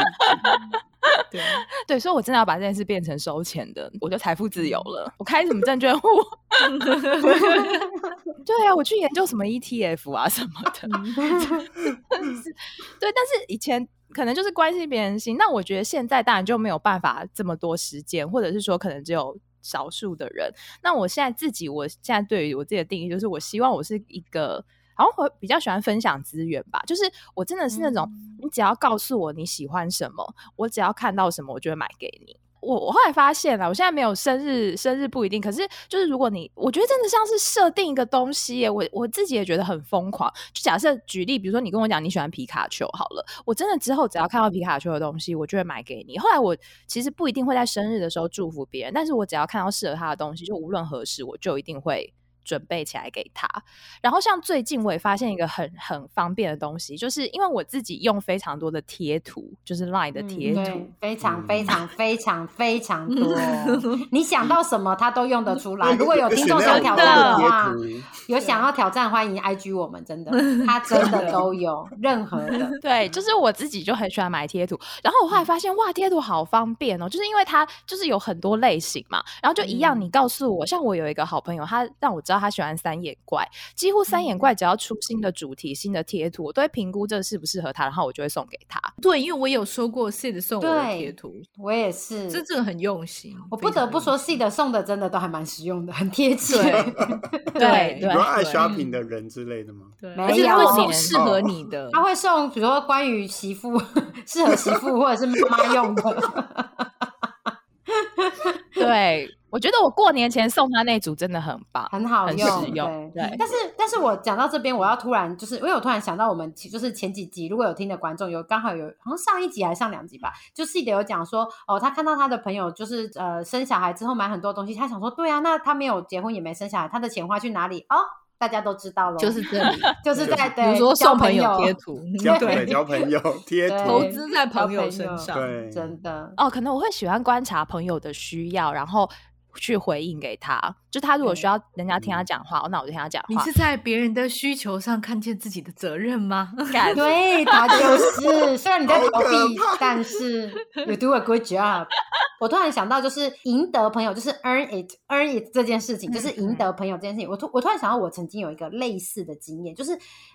对，<laughs> 对，所以我真的要把这件事变成收钱的，我就财富自由了。我开什么证券户？<laughs> <laughs> 对啊，我去研究什么 ETF 啊什么的。是对，但是以前可能就是关心别人心，那我觉得现在当然就没有办法这么多时间，或者是说可能只有少数的人。那我现在自己，我现在对于我自己的定义就是，我希望我是一个。好像会比较喜欢分享资源吧，就是我真的是那种，你只要告诉我你喜欢什么，我只要看到什么，我就会买给你。我我后来发现了，我现在没有生日，生日不一定。可是就是如果你，我觉得真的像是设定一个东西耶，我我自己也觉得很疯狂。就假设举例，比如说你跟我讲你喜欢皮卡丘好了，我真的之后只要看到皮卡丘的东西，我就会买给你。后来我其实不一定会在生日的时候祝福别人，但是我只要看到适合他的东西，就无论何时，我就一定会。准备起来给他，然后像最近我也发现一个很很方便的东西，就是因为我自己用非常多的贴图，就是 Line 的嗯贴图，对，非常嗯非常非常非常 <laughs> 多，你想到什么他都用得出来。如果有听众想挑战的话，<laughs> 有想要挑战，欢迎 IG 我们，真的，<laughs> 他真的都有，任何的。对，就是我自己就很喜欢买贴图，然后我后来发现哇，贴图好方便哦，就是因为它就是有很多类型嘛，然后就一样，嗯你告诉我，像我有一个好朋友，他让我知道他喜欢三眼怪，几乎三眼怪只要出新的主题、新的贴图，我都会评估这适不适合他，然后我就会送给他。对，因为我有收过 Sid 送我的对贴图，我也是，这这个很用心。我不得不说，C 的送的真的都还蛮实用的，很贴切。对对对有爱对 shopping 的人之类的吗？对，没而且他会有送适合你的。他会送，比如说关于媳妇 <laughs> 适合媳妇或者是妈妈用的。<laughs> 对，我觉得我过年前送他那组真的很棒，很很好用，实用。对。对，但是，但是我讲到这边，我要突然就是，因为我突然想到，我们就是前几集如果有听的观众有刚好有好像上一集还是上两集吧，就记得有讲说，哦，他看到他的朋友就是呃生小孩之后买很多东西，他想说，对啊，那他没有结婚也没生小孩，他的钱花去哪里？哦，大家都知道了，就是这里，<laughs> 就是在比如说送朋交朋友 <laughs> 贴图，交对对交朋友贴图投，资在朋友交朋友身上，对，真的哦，可能我会喜欢观察朋友的需要，然后去回应给他。就他如果需要人家听他讲话，那我就听他讲话你是。在别人的需求上看见自己的责任吗？<laughs> 对他就是，虽然你在逃避，但是 <laughs> you do a good job。我突然想到，就是赢得朋友，就是 earn it earn it 这件事情，就是赢得朋友这件事情。我突我突然想到，我曾经有一个类似的经验，就是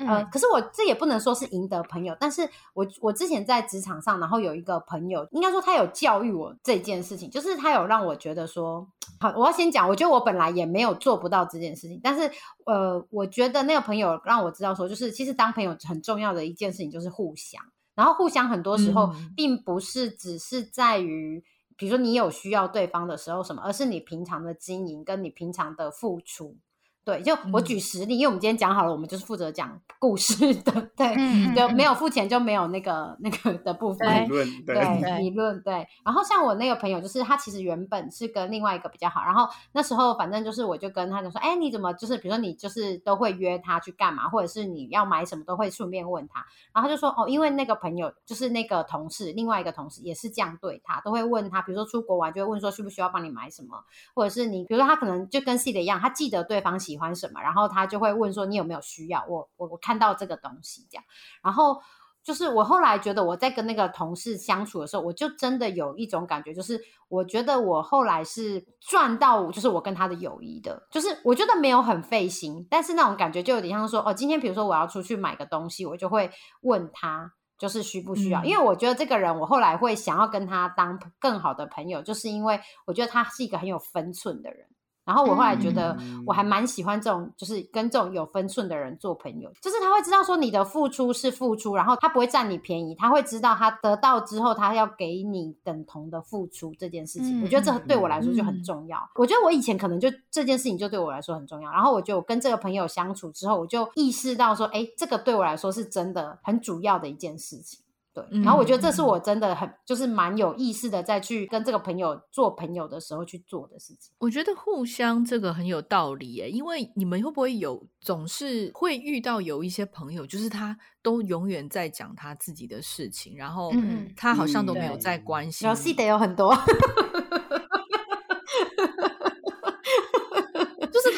呃，可是我这也不能说是赢得朋友，但是我我之前在职场上，然后有一个朋友，应该说他有教育我这件事情，就是他有让我觉得说，好，我要先讲，我觉得我本来也没有做不到这件事情，但是呃，我觉得那个朋友让我知道说，就是其实当朋友很重要的一件事情就是互相。然后互相很多时候并不是只是在于，比如说你有需要对方的时候什么，而是你平常的经营跟你平常的付出。对，就我举实例，因为我们今天讲好了，我们就是负责讲故事的，<laughs> 对，就，没有付钱就没有那个那个的部分理论，对，理论对。然后像我那个朋友，就是他其实原本是跟另外一个比较好，然后那时候反正就是我就跟他就说，哎，你怎么就是比如说你就是都会约他去干嘛，或者是你要买什么都会顺便问他，然后他就说，哦，因为那个朋友就是那个同事，另外一个同事也是这样对他，都会问他，比如说出国玩就会问说需不需要帮你买什么，或者是你比如说他可能就跟 C 的一样，他记得对方喜。喜欢什么，然后他就会问说：“你有没有需要？”我我我看到这个东西这样，然后就是我后来觉得我在跟那个同事相处的时候，我就真的有一种感觉，就是我觉得我后来是赚到，就是我跟他的友谊的，就是我觉得没有很费心，但是那种感觉就有点像说：“哦，今天比如说我要出去买个东西，我就会问他，就是需不需要？因为我觉得这个人，我后来会想要跟他当更好的朋友，就是因为我觉得他是一个很有分寸的人。”然后我后来觉得，我还蛮喜欢这种，就是跟这种有分寸的人做朋友。就是他会知道说你的付出是付出，然后他不会占你便宜，他会知道他得到之后，他要给你等同的付出这件事情。我觉得这对我来说就很重要。我觉得我以前可能就这件事情就对我来说很重要。然后我就跟这个朋友相处之后，我就意识到说，哎，这个对我来说是真的很主要的一件事情。对，然后我觉得这是我真的很就是蛮有意思的，在去跟这个朋友做朋友的时候去做的事情。我觉得互相这个很有道理耶，因为你们会不会有总是会遇到有一些朋友，就是他都永远在讲他自己的事情，然后他好像都没有在关心。游戏得有很多。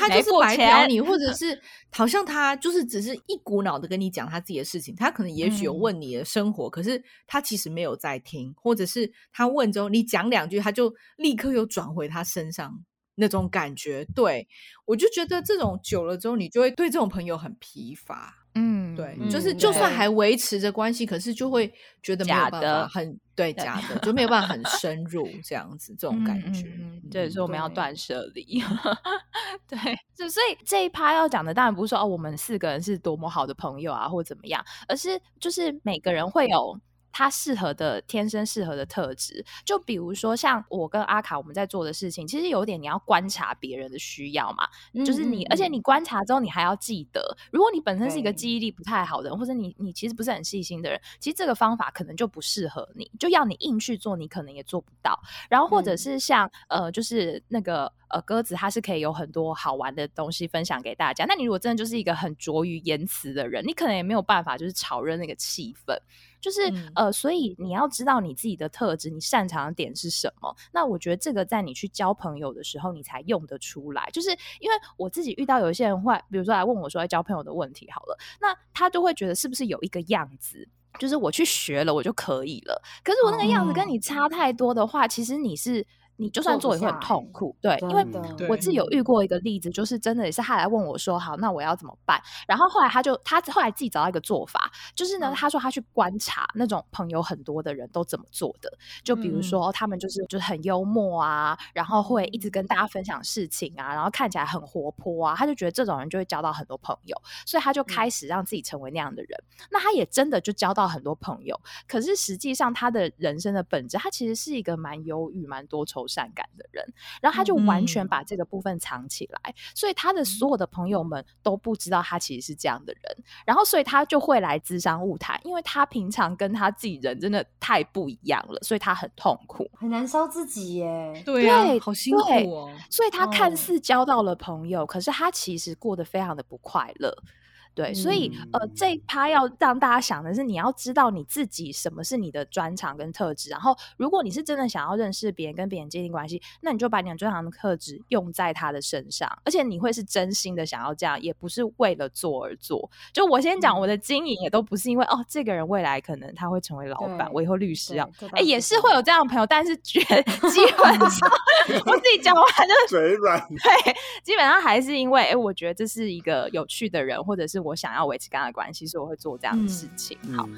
他就是白嫖你，或者是好像他就是只是一股脑的跟你讲他自己的事情。他可能也许有问你的生活，可是他其实没有在听，或者是他问之后你讲两句，他就立刻又转回他身上那种感觉。对我就觉得这种久了之后，你就会对这种朋友很疲乏。嗯，对，就是就算还维持着关系，可是就会觉得没有办法很对假的，就没有办法很 <laughs> 深入这样子，这种感觉。对，所以我们要断舍离。对，就所以这一趴要讲的，当然不是说哦，我们四个人是多么好的朋友啊，或怎么样，而是就是每个人会有。他适合的天生适合的特质，就比如说像我跟阿卡我们在做的事情，其实有点你要观察别人的需要嘛，就是你，而且你观察之后你还要记得，如果你本身是一个记忆力不太好的人，或者你你其实不是很细心的人，其实这个方法可能就不适合你，就要你硬去做，你可能也做不到。然后或者是像呃，就是那个呃鸽子，它是可以有很多好玩的东西分享给大家。那你如果真的就是一个很拙于言辞的人，你可能也没有办法就是炒热那个气氛。就是呃，所以你要知道你自己的特质，你擅长的点是什么。那我觉得这个在你去交朋友的时候，你才用得出来。就是因为我自己遇到有一些人会，比如说来问我说要交朋友的问题，好了，那他就会觉得是不是有一个样子，就是我去学了我就可以了。可是我那个样子跟你差太多的话，其实你是。你就算做也会很痛苦，对，因为我自己有遇过一个例子，就是真的也是他来问我说：“好，那我要怎么办？”然后后来他就他后来自己找到一个做法，就是呢，他说他去观察那种朋友很多的人都怎么做的，就比如说他们就是就是很幽默啊，然后会一直跟大家分享事情啊，然后看起来很活泼啊，他就觉得这种人就会交到很多朋友，所以他就开始让自己成为那样的人。那他也真的就交到很多朋友，可是实际上他的人生的本质，他其实是一个蛮忧郁、蛮多愁。善感的人，然后他就完全把这个部分藏起来，所以他的所有的朋友们都不知道他其实是这样的人，然后所以他就会来智商误谈，因为他平常跟他自己人真的太不一样了，所以他很痛苦，很难受自己耶，对啊，好辛苦哦，所以他看似交到了朋友，可是他其实过得非常的不快乐。对，所以呃，嗯这一趴要让大家想的是，你要知道你自己什么是你的专长跟特质。然后，如果你是真的想要认识别人、跟别人建立关系，那你就把你的专长的特质用在他的身上，而且你会是真心的想要这样，也不是为了做而做。就我先讲，嗯我的经营也都不是因为哦，这个人未来可能他会成为老板，我以后律师要对这倒哎，也是是会有这样的朋友，但是 <laughs> 绝基本上我自己讲完就嘴软，<laughs> 对，基本上还是因为，哎、我觉得这是一个有趣的人，或者是我想要维持跟他的关系，所以我会做这样的事情。好，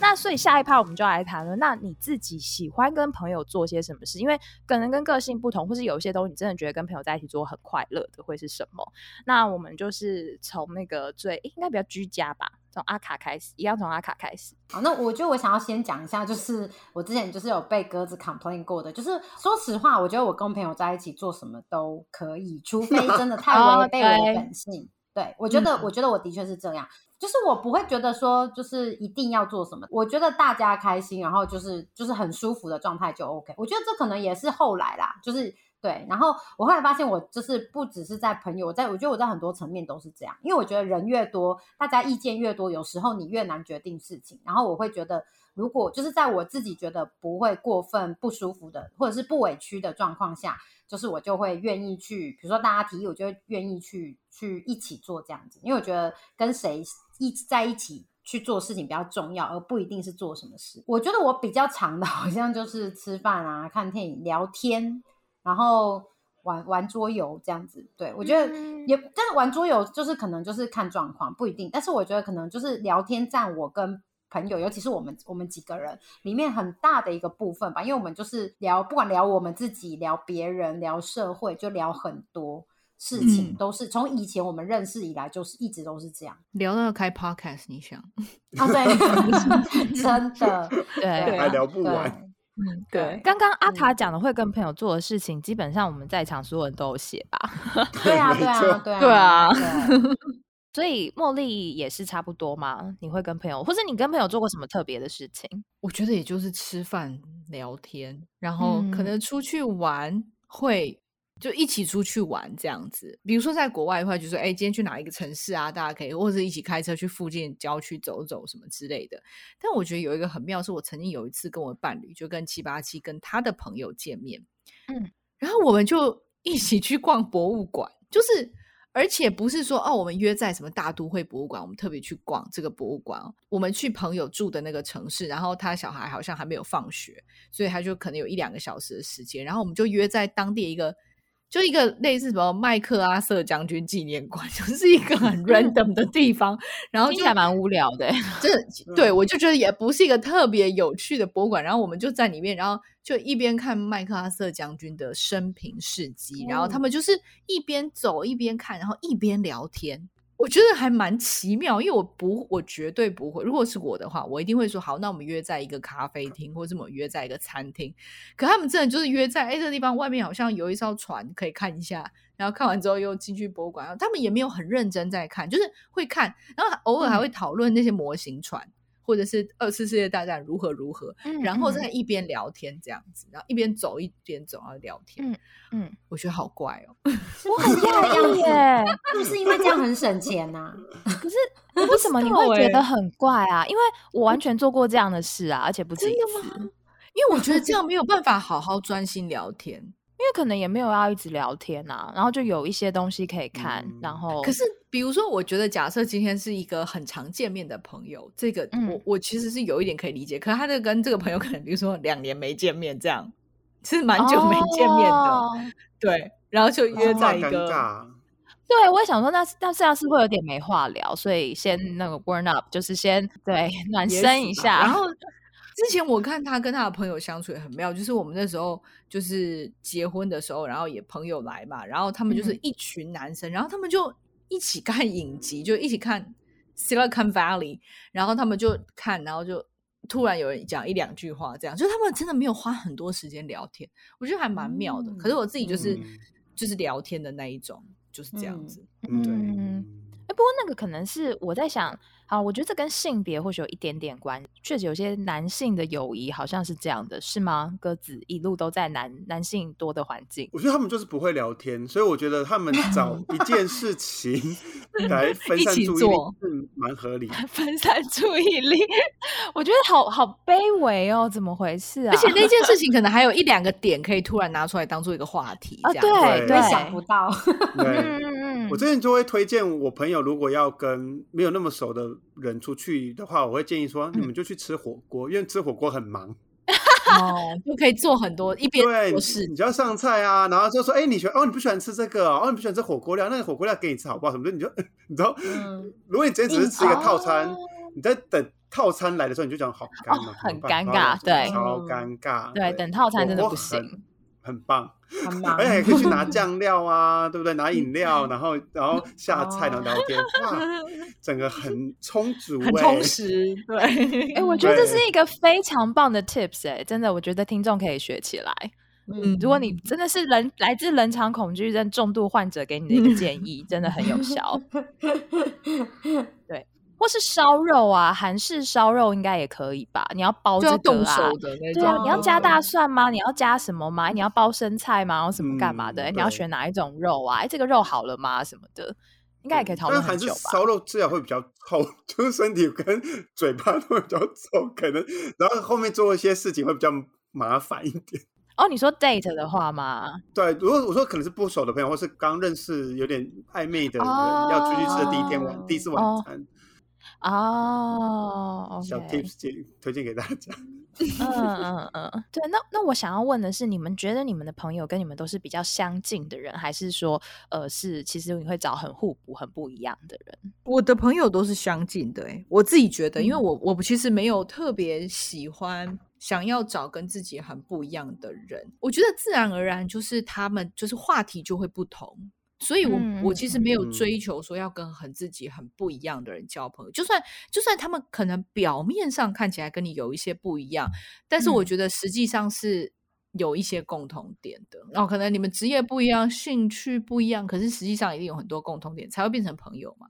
那所以下一趴我们就来谈论，那你自己喜欢跟朋友做些什么事？因为可能跟个性不同，或是有一些东西你真的觉得跟朋友在一起做很快乐的会是什么？那我们就是从那个最诶应该比较居家吧，从阿卡开始，一样从阿卡开始。好，那我觉得我想要先讲一下，就是我之前就是有被鸽子 complain 过的，就是说实话，我觉得我跟朋友在一起做什么都可以，除非真的太哦 <laughs> 违背我对的本性。对，我觉得，嗯我觉得我的确是这样，就是我不会觉得说，就是一定要做什么。我觉得大家开心，然后就是就是很舒服的状态就 OK。我觉得这可能也是后来啦，就是对。然后我后来发现，我就是不只是在朋友，我在我觉得我在很多层面都是这样，因为我觉得人越多，大家意见越多，有时候你越难决定事情。然后我会觉得，如果就是在我自己觉得不会过分不舒服的，或者是不委屈的状况下，就是我就会愿意去，比如说大家提议，我就会愿意去去一起做这样子，因为我觉得跟谁一在一起去做事情比较重要，而不一定是做什么事。我觉得我比较长的 <laughs> 好像就是吃饭啊、看电影、聊天，然后玩玩桌游这样子。对我觉得嗯也，但是玩桌游就是可能就是看状况，不一定。但是我觉得可能就是聊天占我跟朋友，尤其是我们我们几个人里面很大的一个部分吧，因为我们就是聊，不管聊我们自己，聊别人，聊社会，就聊很多事情，嗯都是从以前我们认识以来，就是一直都是这样聊到开 podcast，你想？啊，对，<laughs> 真的，<laughs> 对还聊不对完。嗯，对刚刚阿卡嗯讲的会跟朋友做的事情，基本上我们在场所有人都有写吧。<laughs> 对啊，没对啊，错对啊，对啊对所以茉莉也是差不多吗？你会跟朋友，或是你跟朋友做过什么特别的事情？我觉得也就是吃饭聊天，然后可嗯能出去玩会。就一起出去玩这样子，比如说在国外的话，就说哎，今天去哪一个城市啊？大家可以或者一起开车去附近郊区走走什么之类的。但我觉得有一个很妙，是我曾经有一次跟我伴侣，就跟七八七跟他的朋友见面，嗯，然后我们就一起去逛博物馆，就是而且不是说哦，我们约在什么大都会博物馆，我们特别去逛这个博物馆哦。我们去朋友住的那个城市，然后他小孩好像还没有放学，所以他就可能有一两个小时的时间，然后我们就约在当地一个。就一个类似什么麦克阿瑟将军纪念馆，<laughs> 就是一个很 random 的地方，然后就还蛮无聊的欸。<laughs> 这对我就觉得也不是一个特别有趣的博物馆，然后我们就在里面，然后就一边看麦克阿瑟将军的生平事迹，然后他们就是一边走一边看，然后一边聊天。我觉得还蛮奇妙，因为我不，我绝对不会。如果是我的话，我一定会说好，那我们约在一个咖啡厅，或者我们约在一个餐厅。可他们真的就是约在哎，这个地方外面好像有一艘船可以看一下，然后看完之后又进去博物馆。他们也没有很认真在看，就是会看，然后偶尔还会讨论那些模型船。或者是二次世界大战如何如何，嗯然后嗯再一边聊天这样子，然后一边走一边走，然后聊天。嗯嗯，我觉得好怪哦。<laughs> 我很讶异耶，是不是因为这样很省钱 <laughs> 呐？可是为什么你会觉得很怪啊？因为我完全做过这样的事啊，而且不止一次。因为我觉得这样没有办法好好专心聊天。因为可能也没有要一直聊天啊，然后就有一些东西可以看，嗯然后可是，比如说，我觉得假设今天是一个很常见面的朋友，这个嗯我我其实是有一点可以理解。可是他的跟这个朋友可能，比如说两年没见面，这样是蛮久没见面的，哦对。然后就约在一个尬。对，我也想说那，那这样是会有点没话聊，所以先那个 burn up，就是先对暖身一下，然后之前我看他跟他的朋友相处也很妙，就是我们那时候就是结婚的时候，然后也朋友来嘛，然后他们就是嗯一群男生，然后他们就一起看影集，就一起看 Silicon Valley，然后他们就看，然后就突然有人讲一两句话，这样，就他们真的没有花很多时间聊天，我觉得还蛮妙的。可是我自己就是、嗯就是聊天的那一种，就是这样子。对，嗯，哎，不不过那个可能是我在想，好，我觉得这跟性别或许有一点点关系。确实，有些男性的友谊好像是这样的，是吗？鸽子一路都在男男性多的环境，我觉得他们就是不会聊天，所以我觉得他们找一件事情 <laughs> 来分散一起注意力做是蛮合理的。<laughs> 分散注意力。我觉得好好卑微哦，怎么回事啊？而且那件事情可能还有一两个点可以突然拿出来当做一个话题，啊这样子对对想不到。<laughs> 对，嗯我之前就会推荐我朋友，如果要跟没有那么熟的人出去的话，我会建议说，你们就去吃火锅，因为吃火锅很忙。<laughs> 哦，就可以做很多一边对，做事你就要上菜啊，然后就说，哎、你喜欢哦，你不喜欢吃这个哦，哦你不喜欢吃火锅料，那个火锅料给你吃好不好？什么的，你就 <laughs> 你知道，嗯，如果你今天只是吃一个套餐，哦你在等套餐来的时候，你就讲好干哦，很尴尬对超尴尬，对，等套餐真的不行。很很棒，<laughs> 而且。还可以去拿酱料啊，<laughs> 对不对？拿饮料，然后然后下菜，然后聊天，哇，<laughs> 整个很充足、欸，很充实，对，哎、我觉得这是一个非常棒的 tips 哎、真的，我觉得听众可以学起来。嗯，如果你真的是人来自人场恐惧症重度患者给你的一个建议，真的很有效。对，或是烧肉啊，韩式烧肉应该也可以吧？你要包这个啊手。的那对啊，你要加大蒜吗？你要加什么吗？你要包生菜吗？什么干嘛的？你要对选哪一种肉啊？哎，这个肉好了吗？什么的，应该也可以讨论很久吧？烧肉至少会比较臭，<laughs> 就是身体跟 <laughs> 嘴巴都会比较臭，可能然后后面做一些事情会比较麻烦一点。<laughs> 哦，你说 date 的话吗？对，如果我说可能是不熟的朋友，或是刚认识有点暧昧的人，哦要出去吃的第一天晚、第一次晚哦餐，哦小，OK，tips 介推荐给大家。<laughs> 嗯嗯嗯，对，那那我想要问的是，你们觉得你们的朋友跟你们都是比较相近的人，还是说，呃，是其实你会找很互补、很不一样的人？我的朋友都是相近的、欸，我自己觉得，因为嗯我我其实没有特别喜欢想要找跟自己很不一样的人，我觉得自然而然就是他们就是话题就会不同。所以我，我嗯其实没有嗯追求说要跟很自己很不一样的人交朋友，就算就算他们可能表面上看起来跟你有一些不一样，但是我嗯觉得实际上是有一些共同点的。然后可能你们职业不一样，兴趣不一样，可是实际上一定有很多共同点，才会变成朋友嘛。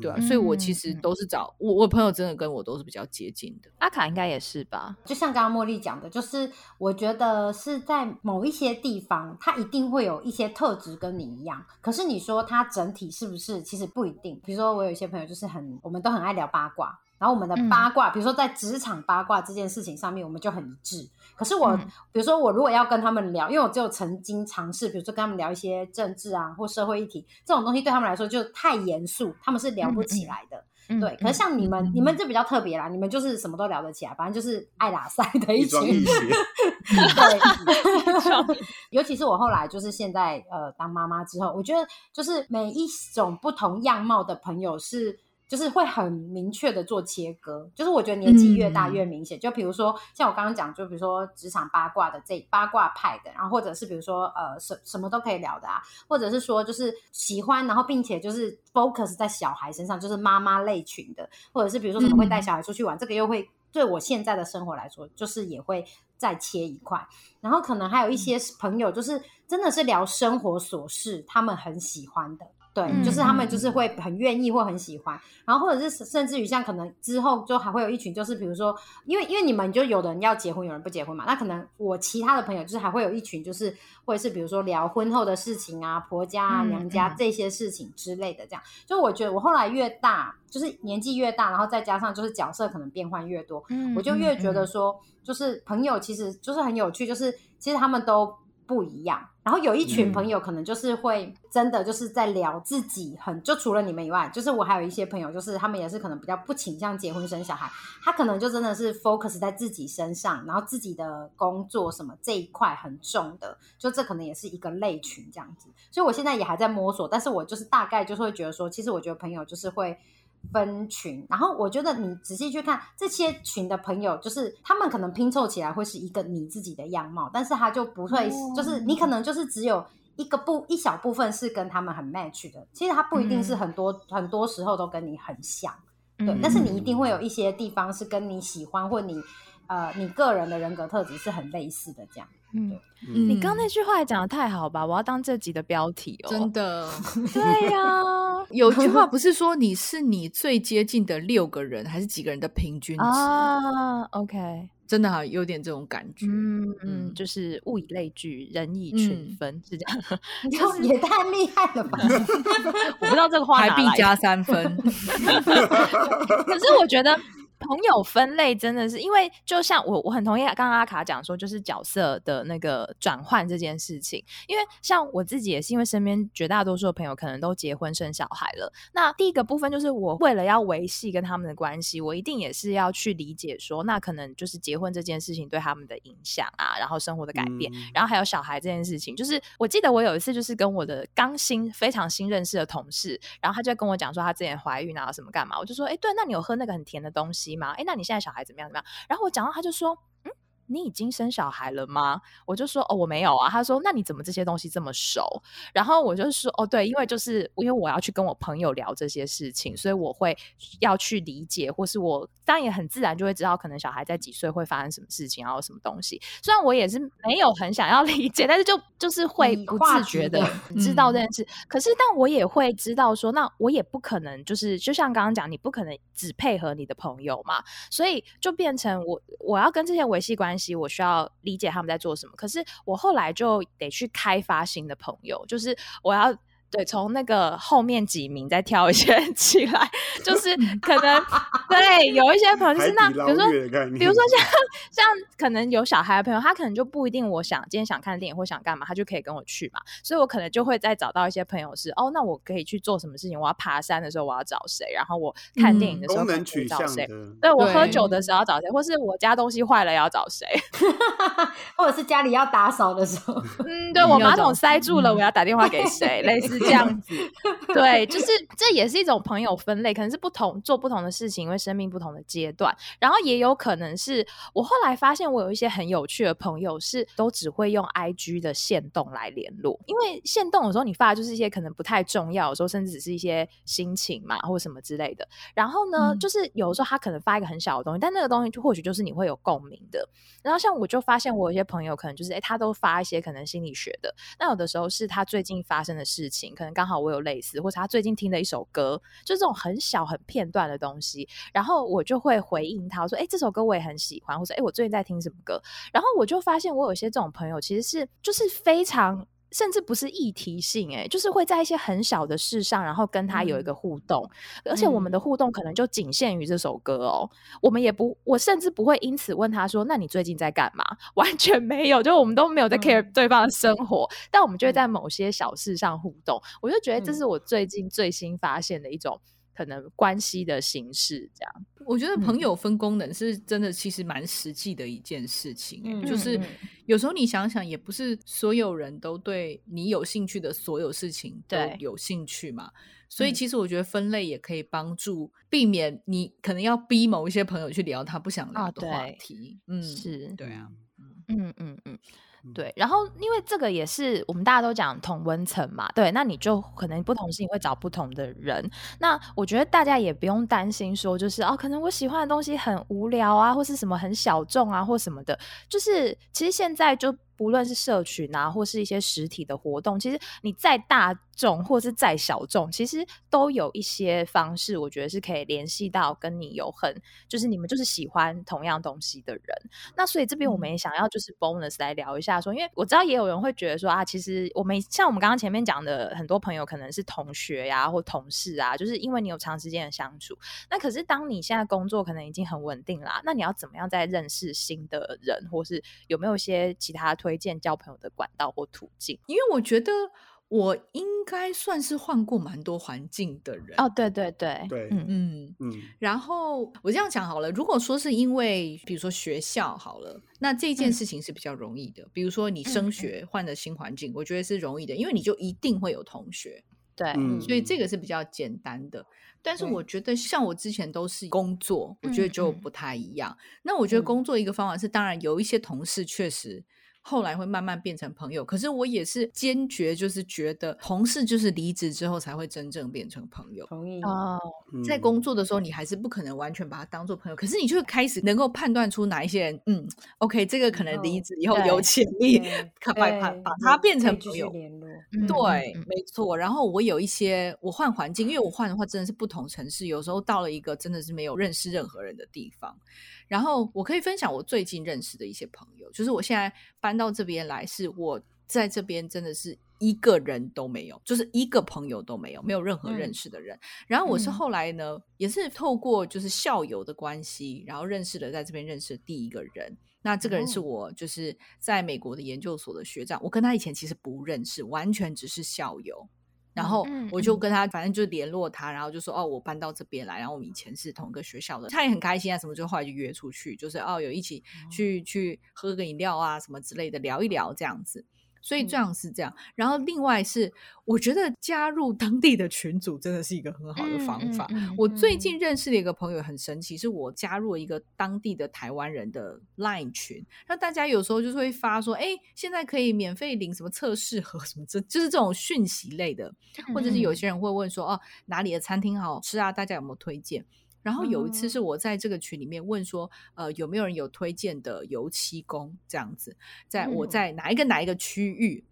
对啊，嗯所以我其实都是找我，我朋友真的跟我都是比较接近的。阿卡应该也是吧？就像刚刚茉莉讲的，就是我觉得是在某一些地方，他一定会有一些特质跟你一样。可是你说他整体是不是，其实不一定。比如说我有一些朋友就是很，我们都很爱聊八卦，然后我们的嗯八卦，比如说在职场八卦这件事情上面，我们就很一致。可是我，嗯比如说我如果要跟他们聊，因为我只有曾经尝试，比如说跟他们聊一些政治啊或社会议题这种东西，对他们来说就太严肃，他们是聊不起来的。嗯对，可是像你们，你们就比较特别啦，你们就是什么都聊得起来，反正就是爱打赛的一群一。谐，<laughs> 对，<laughs> 尤其是我后来就是现在呃当妈妈之后，我觉得就是每一种不同样貌的朋友是。就是会很明确的做切割，就是我觉得年纪越大嗯越明显。就比如说像我刚刚讲，就比如说职场八卦的这八卦派的，然后或者是比如说呃什什么都可以聊的啊，或者是说就是喜欢，然后并且就是 focus 在小孩身上，就是妈妈类群的，或者是比如说什么会带小孩出去玩，这个又会对我现在的生活来说，就是也会再切一块。然后可能还有一些朋友，就是真的是聊生活琐事，他们很喜欢的。对，嗯就是他们就是会很愿意或很喜欢，然后或者是甚至于像可能之后就还会有一群，就是比如说，因为因为你们就有的人要结婚，有人不结婚嘛，那可能我其他的朋友就是还会有一群，就是或者是比如说聊婚后的事情啊，婆家啊、嗯娘家嗯。这些事情之类的，这样。就我觉得我后来越大，就是年纪越大，然后再加上就是角色可能变换越多，嗯我就越觉得嗯。说，就是朋友其实就是很有趣，就是其实他们都不一样。然后有一群嗯朋友可能就是会真的就是在聊自己很，就除了你们以外，就是我还有一些朋友，就是他们也是可能比较不倾向结婚生小孩，他可能就真的是 focus 在自己身上，然后自己的工作什么这一块很重的，就这可能也是一个类群这样子。所以我现在也还在摸索，但是我就是大概就是会觉得说，其实我觉得朋友就是会。分群，然后我觉得你仔细去看这些群的朋友，就是他们可能拼凑起来会是一个你自己的样貌，但是他就不会，哦。就是你可能就是只有一个部一小部分是跟他们很 match 的，其实他不一定是嗯。很多、很多时候都跟你很像，对，嗯但是你一定会有一些地方是跟你喜欢或你呃你个人的人格特质是很类似的这样。嗯，嗯你刚那句话也讲的太好吧，我要当这集的标题哦。真的。<laughs> 对呀、<laughs> 有句话不是说你是你最接近的六个人，还是几个人的平均值？啊，OK，真的好有点这种感觉。嗯嗯，嗯就是物以类聚，人以群嗯分，是这样。<laughs> 就是也太厉害了吧！我不知道这个话还必加三分。可是我觉得朋友分类真的是，因为就像我我很同意刚刚阿卡讲说，就是角色的那个转换这件事情。因为像我自己也是，因为身边绝大多数的朋友可能都结婚生小孩了。那第一个部分就是我为了要维系跟他们的关系，我一定也是要去理解说，那可能就是结婚这件事情对他们的影响啊，然后生活的改变，嗯然后还有小孩这件事情，就是我记得我有一次就是跟我的刚新非常新认识的同事，然后他就跟我讲说他之前怀孕啊什么干嘛，我就说，哎，对，那你有喝那个很甜的东西吗？哎，那你现在小孩怎么样怎么样？然后我讲到他就说，你已经生小孩了吗？我就说哦，我没有啊。他说那你怎么这些东西这么熟？然后我就说哦，对，因为就是因为我要去跟我朋友聊这些事情，所以我会要去理解，或是我当然也很自然就会知道，可能小孩在几岁会发生什么事情，然后什么东西。虽然我也是没有很想要理解，但是就就是会不自觉的知道这件事。可是，但我也会知道说，那我也不可能就是就像刚刚讲，你不可能只配合你的朋友嘛，所以就变成我我要跟这些维系关关系，我需要理解他们在做什么。可是我后来就得去开发新的朋友，就是我要。对，从那个后面几名再挑一些人 <laughs> 起来，就是可能 <laughs> 对有一些朋友就是那，比如说比如说像 <laughs> 像可能有小孩的朋友，他可能就不一定我想今天想看电影或想干嘛，他就可以跟我去嘛。所以我可能就会再找到一些朋友是哦，那我可以去做什么事情？我要爬山的时候我要找谁？然后我看电影的时候可能功能取可以找谁？对我喝酒的时候要找谁，或是我家东西坏了要找谁？或者是家里要打扫的时候，嗯，对我马桶塞住了，嗯我要打电话给谁？类似这样子。<laughs> 对，就是这也是一种朋友分类，可能是不同做不同的事情，因为生命不同的阶段，然后也有可能是我后来发现，我有一些很有趣的朋友是都只会用 IG 的线动来联络，因为线动有时候你发的就是一些可能不太重要，有时候甚至只是一些心情嘛，或什么之类的。然后呢，嗯就是有时候他可能发一个很小的东西，但那个东西就或许就是你会有共鸣的。然后像我就发现，我有一些朋友可能就是，哎，他都发一些可能心理学的，那有的时候是他最近发生的事情，可能刚好我有类似，或者他最近听的一首歌，就这种很小很片段的东西，然后我就会回应他说，哎，这首歌我也很喜欢，或者哎，我最近在听什么歌，然后我就发现我有些这种朋友其实是就是非常。甚至不是议题性、欸，就是会在一些很小的事上，然后跟他有一个互动，而且我们的互动可能就仅限于这首歌哦。我们也不，我甚至不会因此问他说：“那你最近在干嘛？”完全没有，就我们都没有在 care 对方的生活，但我们就会在某些小事上互动。我就觉得这是我最近最新发现的一种可能关系的形式，这样。我觉得朋嗯友分功能是真的，其实蛮实际的一件事情、欸。嗯就是嗯有时候你想想，也不是所有人都对你有兴趣的所有事情都有兴趣嘛。所以嗯其实我觉得分类也可以帮助避免你可能要逼某一些朋友去聊他不想聊啊的话对题。嗯，是对啊。嗯嗯嗯，对。然后因为这个也是我们大家都讲同温层嘛，对，那你就可能不同事情会找不同的人。那我觉得大家也不用担心说，就是哦，可能我喜欢的东西很无聊啊，或是什么很小众啊，或什么的。就是其实现在就不论是社群啊，或是一些实体的活动，其实你再大众或是再小众，其实都有一些方式，我觉得是可以联系到跟你有很，就是你们就是喜欢同样东西的人。那所以这边我们也想要就是 bonus 来聊一下说，因为我知道也有人会觉得说啊，其实我们像我们刚刚前面讲的，很多朋友可能是同学呀、或同事啊，就是因为你有长时间的相处。那可是当你现在工作可能已经很稳定啦，那你要怎么样再认识新的人，或是有没有一些其他推荐交朋友的管道或途径？因为我觉得我应该算是换过蛮多环境的人。哦，对对对，对嗯嗯，嗯，然后我这样讲好了，如果说是因为比如说学校好了，那这件嗯事情是比较容易的。比如说你嗯升嗯学换了新环境，我觉得是容易的，因为你就一定会有同学，对，嗯所以这个是比较简单的。但是我觉得像我之前都是工作，我觉得就不太一样。那我觉得嗯工作一个方法是，当然有一些同事确实后来会慢慢变成朋友。可是我也是坚决，就是觉得同事就是离职之后才会真正变成朋友。同意。哦，在工作的时候，你还是不可能完全把他当做朋友，可是你就开始能够判断出哪一些人，嗯，OK，这个可能离职以后有潜力，<laughs> 把把把他变成朋友。对，没错。然后我有一些我换环境，因为我换的话真的是不同城市，有时候到了一个真的是没有认识任何人的地方。然后我可以分享我最近认识的一些朋友，就是我现在搬到这边来，是我在这边真的是一个人都没有，就是一个朋友都没有，没有任何认识的人。然后我是后来呢，也是透过就是校友的关系，然后认识了在这边认识的第一个人。那这个人是我就是在美国的研究所的学长，我跟他以前其实不认识，完全只是校友。然后我就跟他，反正就联络他，然后就说哦，我搬到这边来，然后我们以前是同一个学校的，他也很开心啊，什么就后来就约出去，就是哦，有一起去去喝个饮料啊，什么之类的，聊一聊这样子。所以这样是这样，然后另外是我觉得加入当地的群组真的是一个很好的方法。我最近认识的一个朋友很神奇，是我加入了一个当地的台湾人的 Line 群，那大家有时候就是会发说，哎，现在可以免费领什么测试盒什么，这就是这种讯息类的，或者是有些人会问说，哦，哪里的餐厅好吃啊？大家有没有推荐？然后有一次是我在这个群里面问说，呃，有没有人有推荐的油漆工这样子，在我在哪一个哪一个区域，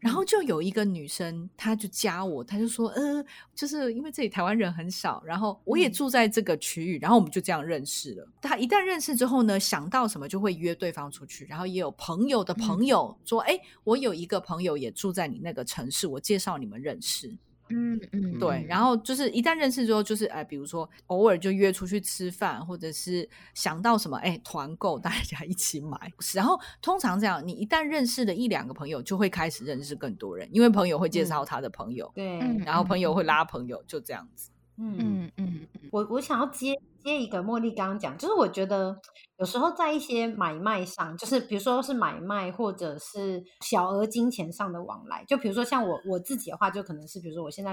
然后就有一个女生，她就加我，她就说，呃，就是因为这里台湾人很少，然后我也住在这个区域，然后我们就这样认识了。她一旦认识之后呢，想到什么就会约对方出去，然后也有朋友的朋友说，哎，我有一个朋友也住在你那个城市，我介绍你们认识。嗯嗯，对，然后就是一旦认识之后，就是哎，比如说偶尔就约出去吃饭，或者是想到什么哎团购，大家一起买。然后通常这样，你一旦认识了一两个朋友，就会开始认识更多人，因为朋友会介绍他的朋友，对，然后朋友会拉朋友，就这样子。嗯嗯嗯，我我想要接接一个茉莉刚刚讲，就是我觉得有时候在一些买卖上，就是比如说是买卖或者是小额金钱上的往来，就比如说像我我自己的话，就可能是比如说我现在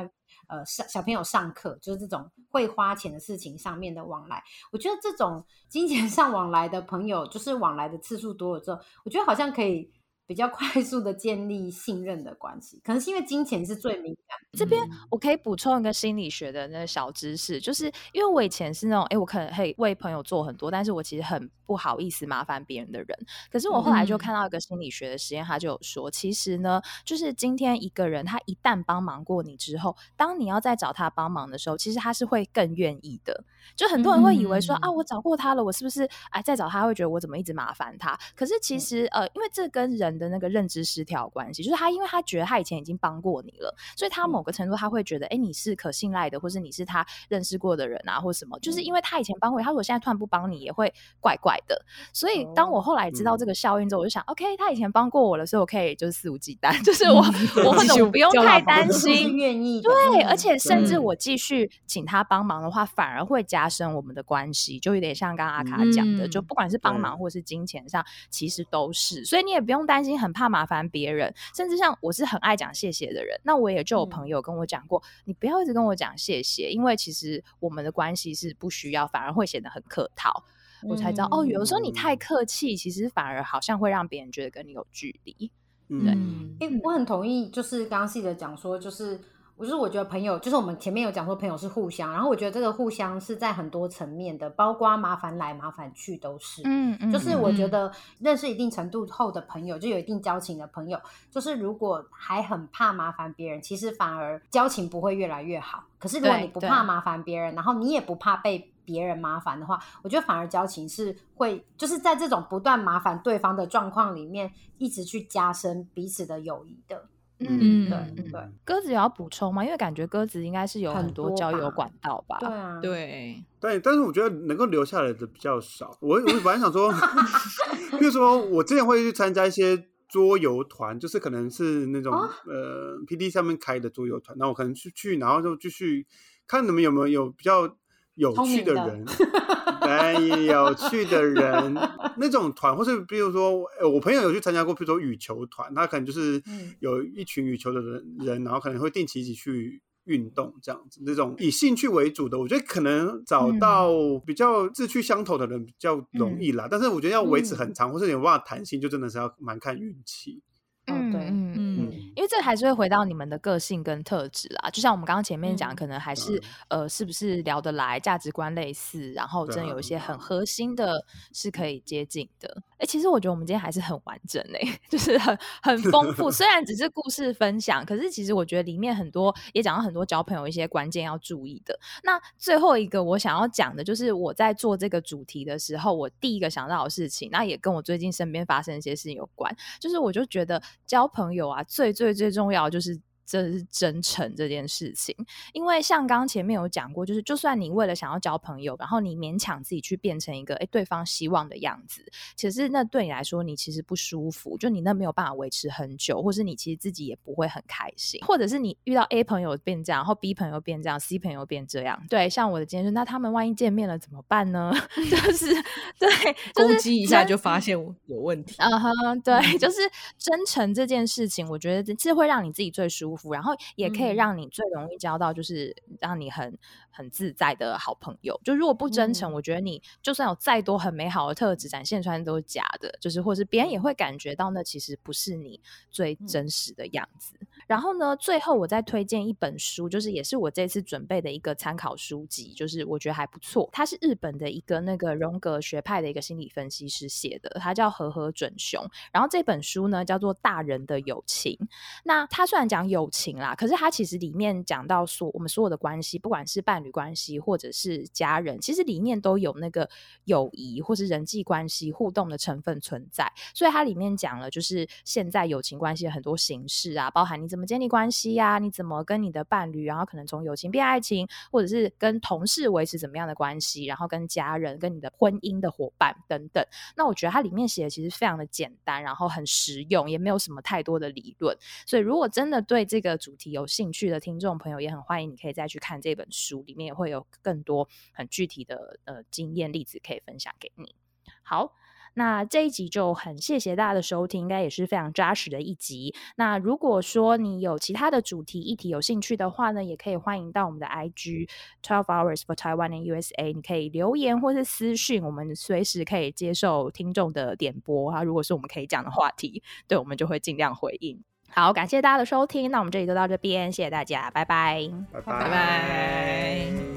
呃上小朋友上课，就是这种会花钱的事情上面的往来，我觉得这种金钱上往来的朋友，就是往来的次数多了之后，我觉得好像可以。比较快速的建立信任的关系，可能是因为金钱是最敏感。这边我可以补充一个心理学的那个小知识，就是因为我以前是那种，哎，我可能会为朋友做很多，但是我其实很不好意思麻烦别人的人。可是我后来就看到一个心理学的实验，他就有说，其实呢，就是今天一个人他一旦帮忙过你之后，当你要再找他帮忙的时候，其实他是会更愿意的。就很多人会以为说啊，我找过他了，我是不是哎再找他会觉得我怎么一直麻烦他？可是其实呃，因为这跟人的那个认知失调关系，就是他因为他觉得他以前已经帮过你了，所以他某个程度他会觉得哎你是可信赖的，或是你是他认识过的人啊，或什么，就是因为他以前帮过，他如果现在突然不帮你，也会怪怪的。所以当我后来知道这个效应之后，我就想，OK，他以前帮过我了，所以我可以就是肆无忌惮，<laughs> 就是我我或者我不用太担心，愿意。对，而且甚至我继续请他帮忙的话，反而会加深我们的关系，就有点像刚刚阿卡讲的，就不管是帮忙或是金钱上，其实都是，所以你也不用担心很怕麻烦别人，甚至像我是很爱讲谢谢的人，那我也就有朋友跟我讲过，你不要一直跟我讲谢谢，因为其实我们的关系是不需要，反而会显得很客套，我才知道哦，有的时候你太客气，其实反而好像会让别人觉得跟你有距离。对，哎，我很同意，就是刚刚细的讲说，就是。我就是我觉得朋友就是我们前面有讲说朋友是互相，然后我觉得这个互相是在很多层面的，包括麻烦来麻烦去都是。嗯嗯，就是我觉得认识一定程度后的朋友，就有一定交情的朋友，就是如果还很怕麻烦别人，其实反而交情不会越来越好。可是如果你不怕麻烦别人，然后你也不怕被别人麻烦的话，我觉得反而交情是会就是在这种不断麻烦对方的状况里面，一直去加深彼此的友谊的。嗯，对对，鸽子也要补充吗？因为感觉鸽子应该是有很多交友管道吧？对啊，对对，但是我觉得能够留下来的比较少。我我本来想说，<laughs> 比如说我之前会去参加一些桌游团，就是可能是那种呃 P D 上面开的桌游团，那我可能去去，然后就继续看你们有没有有比较有趣的人。哎，有趣的人那种团，或是比如说，我朋友有去参加过，比如说羽球团，他可能就是有一群羽球的人人，然后可能会定期一起去运动这样子，那种以兴趣为主的，我觉得可能找到比较志趣相投的人比较容易啦。但是我觉得要维持很长，或是有办法弹性，就真的是要蛮看运气。嗯，对，嗯嗯，因为这还是会回到你们的个性跟特质啦。就像我们刚刚前面讲，嗯可能还是、呃，是不是聊得来，价值观类似，然后真的有一些很核心的是可以接近的。哎、其实我觉得我们今天还是很完整哎、<laughs> 就是很很丰富。虽然只是故事分享，可是其实我觉得里面很多也讲到很多交朋友一些关键要注意的。那最后一个我想要讲的就是我在做这个主题的时候，我第一个想到的事情，那也跟我最近身边发生一些事情有关。就是我就觉得交朋友啊，最最最最重要就是。这是真诚这件事情，因为像刚刚前面有讲过，就是就算你为了想要交朋友，然后你勉强自己去变成一个哎对方希望的样子，其实那对你来说你其实不舒服，就你那没有办法维持很久，或是你其实自己也不会很开心，或者是你遇到 A 朋友变这样，然后 B 朋友变这样，C 朋友变这样，对，像我的今天说，那他们万一见面了怎么办呢？<laughs> 就是对，就是攻击一下就发现有问题。嗯哼，对，就是真诚这件事情，我觉得这是会让你自己最舒服，然后也可以嗯让你最容易交到，就是让你很很自在的好朋友。就如果不真诚，嗯我觉得你就算有再多很美好的特质展现出来都是假的，就是或是别人也会感觉到那其实不是你最真实的样子。然后呢，最后我再推荐一本书，就是也是我这次准备的一个参考书籍，就是我觉得还不错。它是日本的一个那个荣格学派的一个心理分析师写的，他叫和和准雄。然后这本书呢叫做《大人的友情》。那他虽然讲友情啦，可是它其实里面讲到说，我们所有的关系，不管是伴侣关系或者是家人，其实里面都有那个友谊或是人际关系互动的成分存在。所以它里面讲了，就是现在友情关系的很多形式啊，包含你怎么建立关系呀、你怎么跟你的伴侣，然后可能从友情变爱情，或者是跟同事维持怎么样的关系，然后跟家人、跟你的婚姻的伙伴等等。那我觉得它里面写的其实非常的简单，然后很实用，也没有什么太多的理论。所以如果真的对这这个主题有兴趣的听众朋友，也很欢迎你可以再去看这本书，里面也会有更多很具体的呃经验例子可以分享给你。好。那这一集就很谢谢大家的收听，应该也是非常扎实的一集。那如果说你有其他的主题议题有兴趣的话呢，也可以欢迎到我们的 IG Twelve Hours for Taiwan and USA，你可以留言或是私讯，我们随时可以接受听众的点播啊。如果是我们可以讲的话题，对我们就会尽量回应。好，感谢大家的收听，那我们这里就到这边，谢谢大家，拜拜。拜拜拜拜。